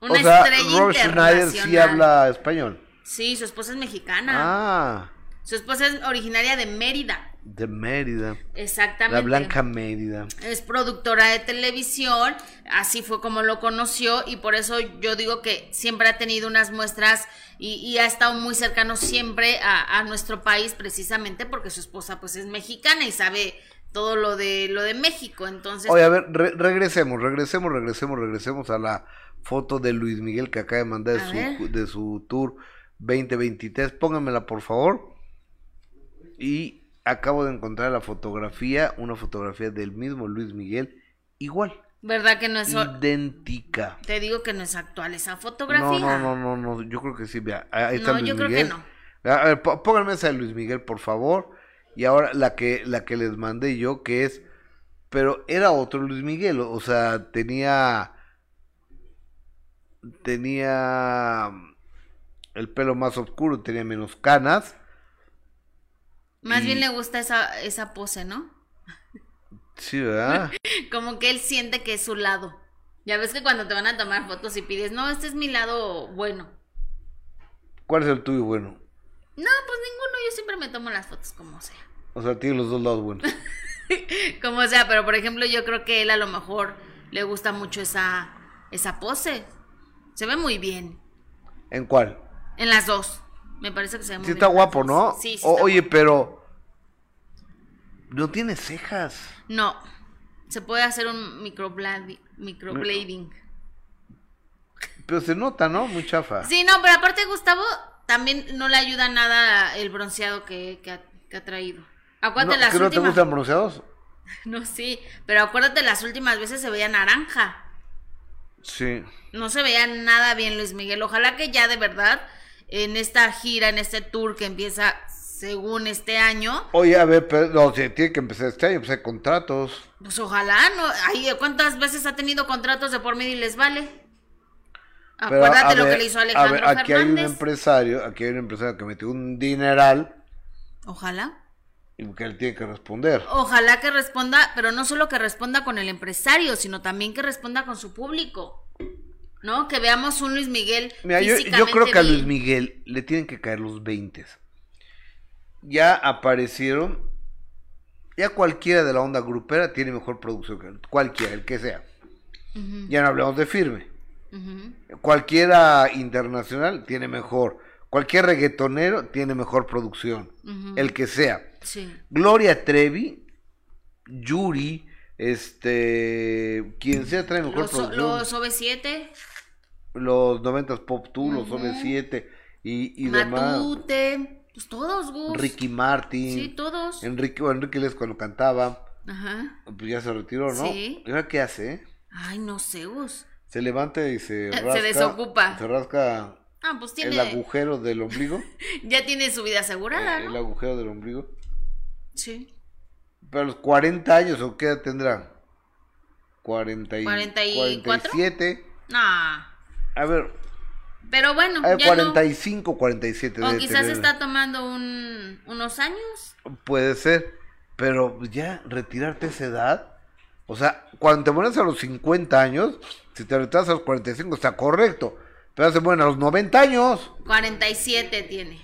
Una o sea, estrella Rob Schneider sí habla español. Sí, su esposa es mexicana. Ah, Su esposa es originaria de Mérida. De Mérida. Exactamente. La Blanca Mérida. es productora de televisión, así fue como lo conoció y por eso yo digo que siempre ha tenido unas muestras y, y ha estado muy cercano siempre a, a nuestro país precisamente porque su esposa pues es mexicana y sabe todo lo de lo de México, entonces Oye, a ver, re- regresemos, regresemos, regresemos, regresemos a la foto de Luis Miguel que acaba de mandar de su, de su tour 2023. Pónganmela, por favor. Y acabo de encontrar la fotografía, una fotografía del mismo Luis Miguel, igual, verdad que no es idéntica. te digo que no es actual esa No, fotografía. no, no, no, no, yo creo que sí, vea, ahí está No, Luis yo creo que no. A ver, pó- pónganme esa de Luis Miguel, por favor. Y ahora la que, la que les mandé yo, que es, pero era otro Luis Miguel, o sea, tenía, tenía el pelo más oscuro, tenía menos canas. Más y- bien le gusta esa esa pose, ¿no? Sí, ¿verdad? Como que él siente que es su lado. Ya ves que cuando te van a tomar fotos y pides, no, este es mi lado bueno. ¿Cuál es el tuyo bueno? No, pues ninguno, yo siempre me tomo las fotos como sea. O sea, tiene los dos lados buenos. Como sea, pero por ejemplo, yo creo que él a lo mejor le gusta mucho esa, esa pose. Se ve muy bien. ¿En cuál? En las dos. Me parece que se ve muy Sí bien. está guapo. ¿no? Sí, sí. O- oye, guapo. pero no tiene cejas. No. Se puede hacer un microblading. microblading. Pero se nota, ¿no? Muy chafa. Sí, no, pero aparte Gustavo también no le ayuda nada el bronceado que, que ha, que ha traído. Acuérdate ¿No, las ¿Que no te últimas. gustan bronceados? No, sí, pero acuérdate las últimas veces se veía naranja. Sí. No se veía nada bien Luis Miguel. Ojalá que ya de verdad en esta gira, en este tour que empieza según este año, Oye, a ver, pero no, tiene que empezar este año, pues hay contratos. pues ojalá, ¿no? Ay, ¿cuántas veces ha tenido contratos de por medio y les vale? Pero, Acuérdate a lo que le hizo a Alejandro ver, aquí hay un Fernández. empresario, aquí hay un empresario que metió un dineral Ojalá. y que él tiene que responder. Ojalá que responda, pero no solo que responda con el empresario, sino también que responda con su público. ¿No? Que veamos un Luis Miguel. Mira, yo, creo que a Luis. Miguel le tienen que caer los 20. Ya aparecieron, ya cualquiera de la onda grupera tiene mejor producción que cualquiera, el que sea. Ya no hablamos de firme. Cualquiera internacional tiene mejor. Cualquier reggaetonero tiene mejor producción. El que sea. Sí. Gloria Trevi, Yuri, este, quien sea trae mejor Los, producción. los OV7, Los 90s Pop Tour, los Ujú. OV7 y, y demás. Matute, pues todos, Gus. Ricky Martin. Sí, todos. Enrique, bueno, Enrique Les cuando cantaba, Ajá. pues ya se retiró, ¿no? Sí. ¿Y ahora qué hace? eh? Ay, no sé, Gus. Se levanta y se Se rasca. desocupa. Se rasca Ah, pues el tiene. agujero del ombligo. Ya tiene su vida asegurada, eh, el ¿no? agujero del ombligo. Sí. Pero a los 40 años, ¿o qué edad tendrá? 40 y, 44? 47. Nah. A ver, Pero bueno, ver, ya no. 45, 47. O quizás tener. está tomando un, unos años. Puede ser, pero ya retirarte a esa edad, o sea, cuando te mueres a los 50 años, si te retiras a los 45 está correcto, pero se mueren a los 90 años, 47 tiene.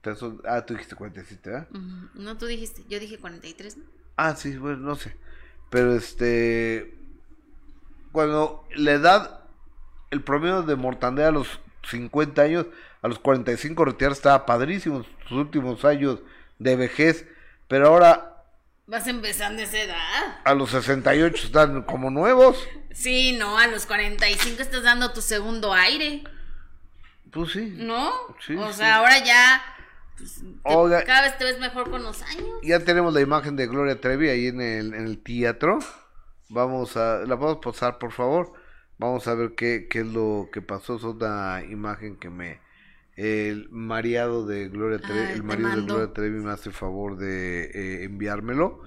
pesos. Ah, tú dijiste 47, ¿verdad? Ujú. No, tú dijiste, yo dije 43, ¿no? Ah, sí, bueno, no sé. Pero este. Cuando la edad, el promedio de mortandad a los 50 años, a los 45 retirar estaba padrísimo, sus últimos años de vejez. Pero ahora Vas empezando esa edad. a los 68 están como nuevos. Sí, no, a los 45 estás dando tu segundo aire, Pues sí. ¿no? Sí, o sí. sea, ahora ya pues, Oiga. cada vez te ves mejor con los años. Ya tenemos la imagen de Gloria Trevi ahí en el, en el teatro. Vamos a, la vamos a pasar por favor. Vamos a ver qué, qué es lo que pasó. Es una imagen que me, el mareado de Gloria Trevi, Ay, el marido de. Gloria Trevi me hace favor de eh, enviármelo.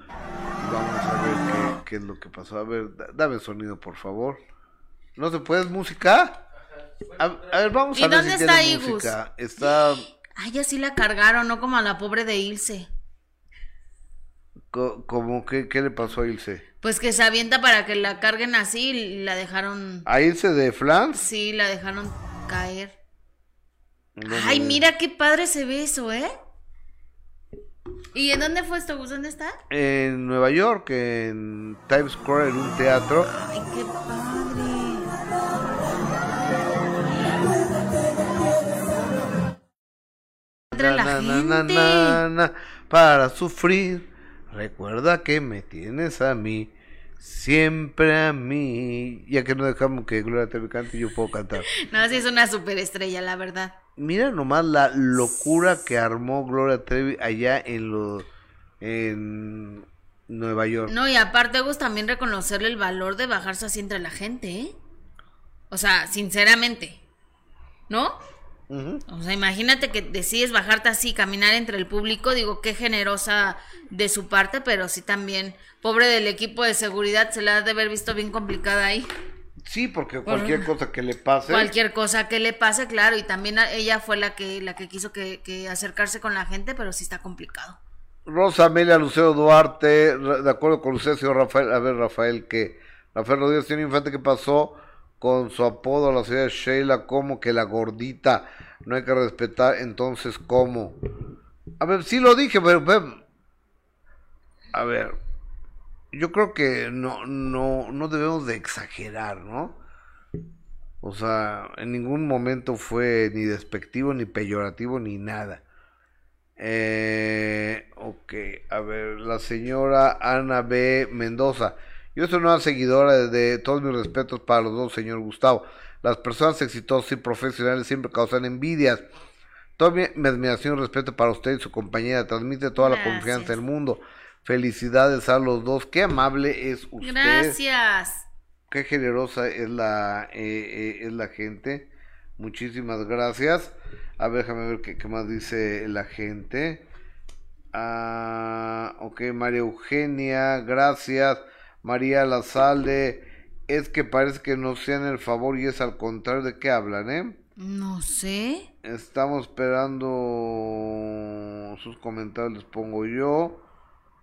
Vamos a ver qué, qué es lo que pasó. A ver, da- dame sonido por favor. ¿No se puede música? A, a ver, vamos ¿Y a ver dónde si está Igus? música. Está Ay, así la cargaron, no como a la pobre de Ilse. co- como que, ¿qué le pasó a Ilse? Pues que se avienta para que la carguen así y la dejaron. ¿A Ilse de Flans? Sí, la dejaron caer. No Ay, me- mira qué padre se ve eso, ¿eh? ¿Y en dónde fue esto, Gus? ¿Dónde está? En Nueva York, en Times Square, en un teatro. Ay, qué padre. Entre la na, gente. na, na, para sufrir, recuerda que me tienes a mí, siempre a mí. Ya que no dejamos que Gloria Trevi cante, yo puedo cantar. No, sí es una superestrella, la verdad. Mira nomás la locura que armó Gloria Trevi allá en los en Nueva York. No, y aparte, Gus, también reconocerle el valor de bajarse así entre la gente, ¿eh? O sea, sinceramente. ¿No? Ujú. O sea, imagínate que decides bajarte así, caminar entre el público. Digo, qué generosa de su parte, pero sí también, pobre del equipo de seguridad, se la ha de haber visto bien complicada ahí. Sí, porque cualquier cosa que le pase. Cualquier cosa que le pase, claro, y también ella fue la que la que quiso que, que acercarse con la gente, pero sí está complicado. Rosa Amelia Lucero Duarte, de acuerdo con usted, señor Rafael, a ver, Rafael, que Rafael Rodríguez tiene infante que pasó con su apodo a la de Sheila, como que la gordita, no hay que respetar, entonces, ¿cómo? A ver, sí lo dije, pero, pero- a ver, yo creo que no, no, no debemos de exagerar, ¿no? O sea, en ningún momento fue ni despectivo, ni peyorativo, ni nada. Eh, ok, a ver, la señora Ana B. Mendoza. Yo soy una seguidora de, de todos mis respetos para los dos, señor Gustavo. Las personas exitosas y profesionales siempre causan envidias. Toda mi, mi admiración y respeto para usted y su compañera. Transmite toda la confianza del mundo. Felicidades a los dos. Qué amable es usted. Gracias. Qué generosa es la, eh, eh, es la gente. Muchísimas gracias. A ver, déjame ver qué, qué más dice la gente. Ah, ok, María Eugenia, gracias. María Lazalde, es que parece que nos sean el favor y es al contrario de qué hablan, ¿eh? No sé. Estamos esperando sus comentarios, les pongo yo.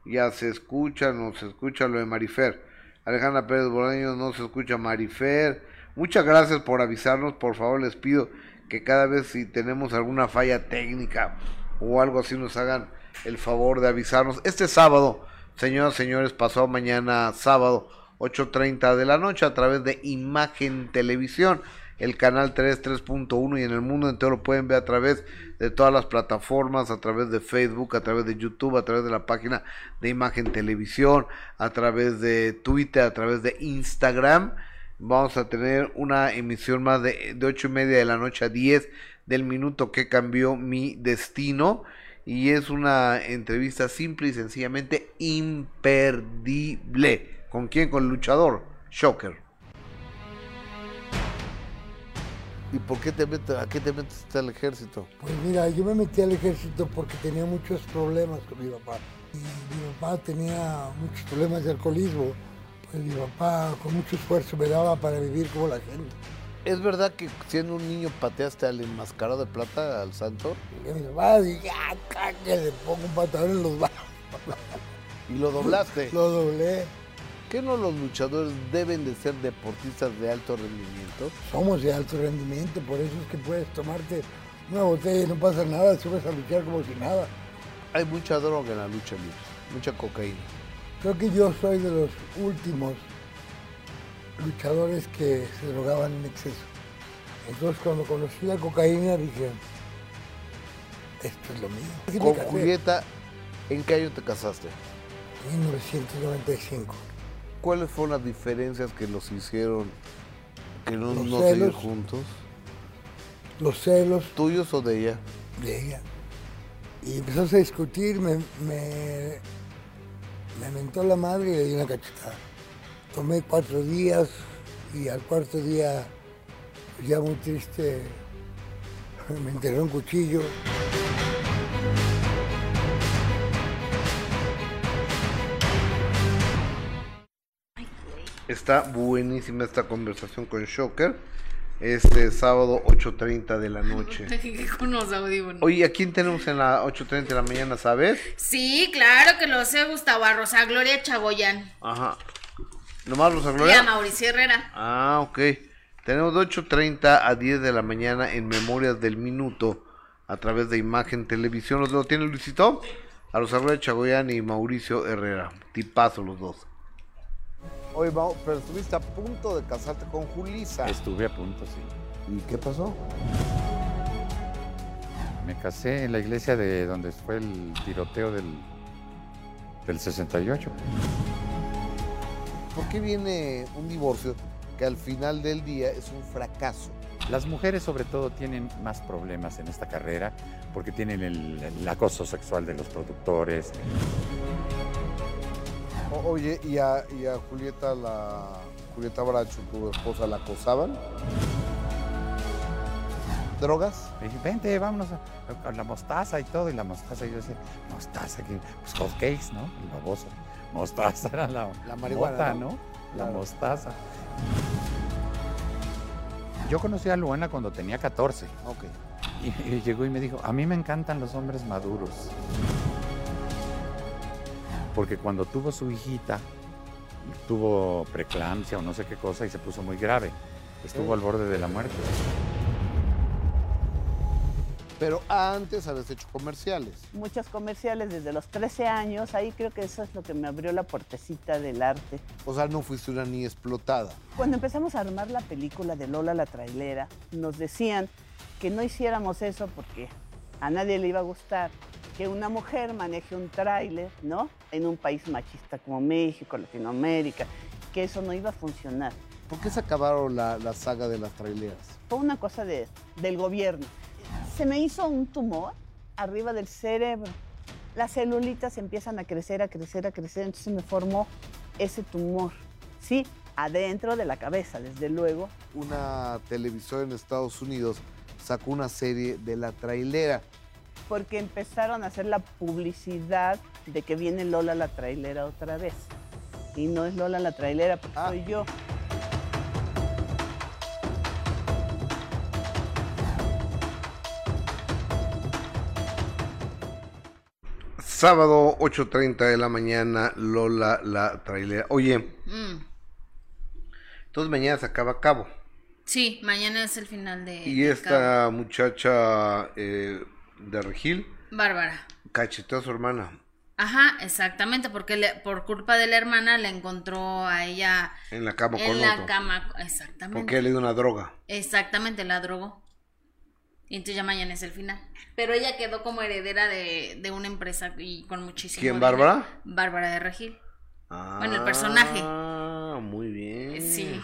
Ya se escucha, no se escucha lo de Marifer. Alejandra Pérez Bolaños, no se escucha Marifer. Muchas gracias por avisarnos, por favor les pido que cada vez si tenemos alguna falla técnica o algo así nos hagan el favor de avisarnos. Este sábado, señoras señores, pasado mañana sábado, 8.30 de la noche a través de Imagen Televisión, el canal 3, 3.1 y en el mundo entero lo pueden ver a través de todas las plataformas, a través de Facebook, a través de YouTube, a través de la página de Imagen Televisión, a través de Twitter, a través de Instagram. Vamos a tener una emisión más de, de 8 y media de la noche a 10 del minuto que cambió mi destino. Y es una entrevista simple y sencillamente imperdible. ¿Con quién? Con el luchador, Shocker. ¿Y por qué te metes, a qué te metes al ejército? Pues mira, yo me metí al ejército porque tenía muchos problemas con mi papá. Y mi papá tenía muchos problemas de alcoholismo. Pues mi papá con mucho esfuerzo me daba para vivir como la gente. ¿Es verdad que siendo un niño pateaste al enmascarado de plata, al santo? Y mi papá dije, ah, que le pongo un pantalón en los brazos. Y lo doblaste. Lo doblé. ¿Qué no los luchadores deben de ser deportistas de alto rendimiento? Somos de alto rendimiento, por eso es que puedes tomarte Una botella y no pasa nada, subes a luchar como si nada. Hay mucha droga en la lucha libre, mucha cocaína. Creo que yo soy de los últimos luchadores que se drogaban en exceso. Entonces cuando conocí la cocaína dije, esto es lo mío. Con. Julieta, ¿en qué año te casaste? 1995. ¿Cuáles fueron las diferencias que los hicieron que no, Los no celos. juntos? Los celos ¿Tuyos o de ella? de ella. Y empezamos a discutir, me, me, me mentó la madre y le di una cachetada. Tomé cuatro días y al cuarto día, ya muy triste, me enterró un cuchillo. Está buenísima esta conversación con Shocker. Este sábado 8.30 de la noche. Con los audífonos. Oye, ¿a quién tenemos en la 8.30 de la mañana, sabes? Sí, claro que lo sé, Gustavo a Rosa Gloria Chagoyán. Ajá. ¿Nomás Rosa Y a Gloria? Mauricio Herrera. Ah, ok. Tenemos de 8.30 a 10 de la mañana en Memorias del Minuto a través de Imagen Televisión. ¿Los lo tiene Luisito? A Rosa Gloria Chagoyán y Mauricio Herrera. Tipazo los dos. Oye, Mau, pero estuviste a punto de casarte con Julisa. Estuve a punto, sí. ¿Y qué pasó? Me casé en la iglesia de donde fue el tiroteo del, del 68. ¿Por qué viene un divorcio que al final del día es un fracaso? Las mujeres sobre todo tienen más problemas en esta carrera porque tienen el, el acoso sexual de los productores. O- oye, ¿y a, y a Julieta, la Julieta Bracho, tu esposa, la acosaban? ¿Drogas? Me dije, vente, vámonos a, a la mostaza y todo. Y la mostaza, y yo decía, mostaza, que, pues hot cakes, ¿no? El baboso. Mostaza era la, La marihuana, mota, ¿no? ¿no? La Claro. mostaza. Yo conocí a Luana cuando tenía 14. Ok. Y, y llegó y me dijo, a mí me encantan los hombres maduros. Porque cuando tuvo su hijita, tuvo preeclampsia o no sé qué cosa y se puso muy grave. Estuvo al borde de la muerte. Pero antes habías hecho comerciales. muchos comerciales desde los 13 años. Ahí creo que eso es lo que me abrió la puertecita del arte. O sea, no fuiste una niña explotada. Cuando empezamos a armar la película de Lola la trailera, nos decían que no hiciéramos eso porque a nadie le iba a gustar que una mujer maneje un tráiler, ¿no? En un país machista como México, Latinoamérica, que eso no iba a funcionar. ¿Por qué se acabaron la, la saga de las traileras? Fue una cosa de, del gobierno. Se me hizo un tumor arriba del cerebro. Las celulitas empiezan a crecer, a crecer, a crecer, entonces me formó ese tumor. Sí, adentro de la cabeza, desde luego. Una televisora en Estados Unidos sacó una serie de la trailera. porque empezaron a hacer la publicidad de que viene Lola la trailera otra vez. Y no es Lola la trailera, porque soy yo. Sábado 8.30 de la mañana, Lola la trailera. Oye, Mm. entonces mañana se acaba a cabo. Sí, mañana es el final de. Y de esta muchacha eh, de Regil. Bárbara. cacheteó a su hermana Ajá, exactamente, porque le- por culpa de la hermana le encontró a ella en la cama en con la otro. cama. Exactamente. Porque le dio una droga. Exactamente, la drogó. Y entonces ya mañana es el final. Pero ella quedó como heredera de, de una empresa y con muchísimo ¿Quién, dinero. Bárbara? Bárbara de Regil. Bueno, el personaje. Ah, muy bien. Sí.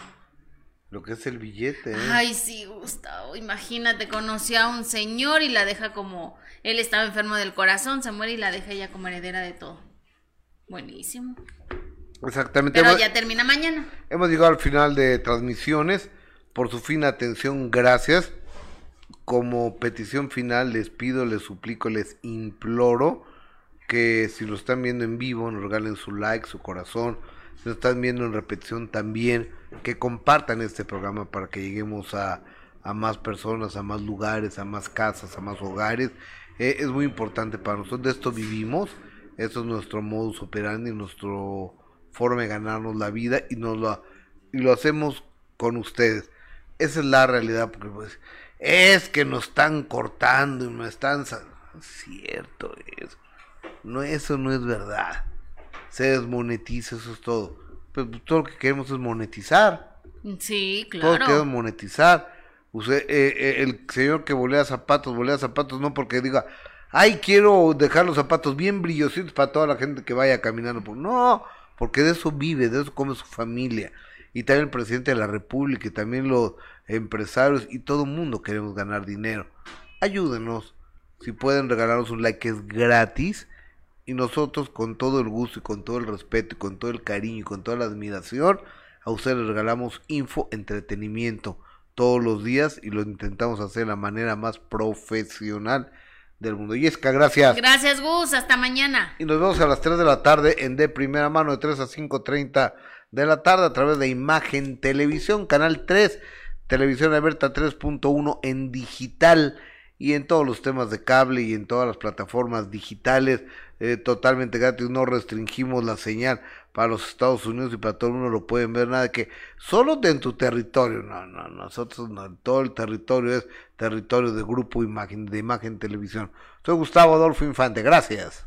Lo que es el billete. ¿eh? Ay, sí, Gustavo. Imagínate, conoció a un señor y la deja como. Él estaba enfermo del corazón, se muere y la deja ella como heredera de todo. Buenísimo. Exactamente. Pero Hemos- ya termina mañana. Hemos llegado al final de transmisiones. Por su fina atención, gracias. Como petición final, les pido, les suplico, les imploro que si lo están viendo en vivo, nos regalen su like, su corazón. Si lo están viendo en repetición también, que compartan este programa para que lleguemos a, más personas, a más lugares, a más casas, a más hogares. Eh, es muy importante para nosotros. De esto vivimos. Esto es nuestro modus operandi, nuestro forma de ganarnos la vida y nos lo, y lo hacemos con ustedes. Esa es la realidad, porque pues, es que nos están cortando y nos están... Cierto eso. No, eso no es verdad. Se desmonetiza, eso es todo. Pero pues, todo lo que queremos es monetizar. Sí, Todo claro. queremos monetizar. Usted, eh, eh, el señor que volea zapatos, volea zapatos no porque diga, ay, quiero dejar los zapatos bien brillositos para toda la gente que vaya caminando. Por... No, porque de eso vive, de eso come su familia. Y también el presidente de la República, y también los empresarios y todo el mundo queremos ganar dinero. Ayúdenos. Si pueden regalarnos un like que es gratis. Y nosotros con todo el gusto y con todo el respeto y con todo el cariño y con toda la admiración, a ustedes les regalamos info, entretenimiento todos los días y lo intentamos hacer de la manera más profesional del mundo. Yesca, gracias. Gracias, Gus. Hasta mañana. Y nos vemos a las 3 de la tarde en de primera mano de 3 a 5.30 de la tarde a través de Imagen Televisión, Canal 3, Televisión Abierta 3.1 en digital y en todos los temas de cable y en todas las plataformas digitales eh, totalmente gratis, no restringimos la señal para los Estados Unidos y para todo el mundo lo pueden ver, nada que solo en tu territorio, no, no, nosotros no, todo el territorio es territorio de grupo imagen, de imagen televisión. Soy Gustavo Adolfo Infante, gracias.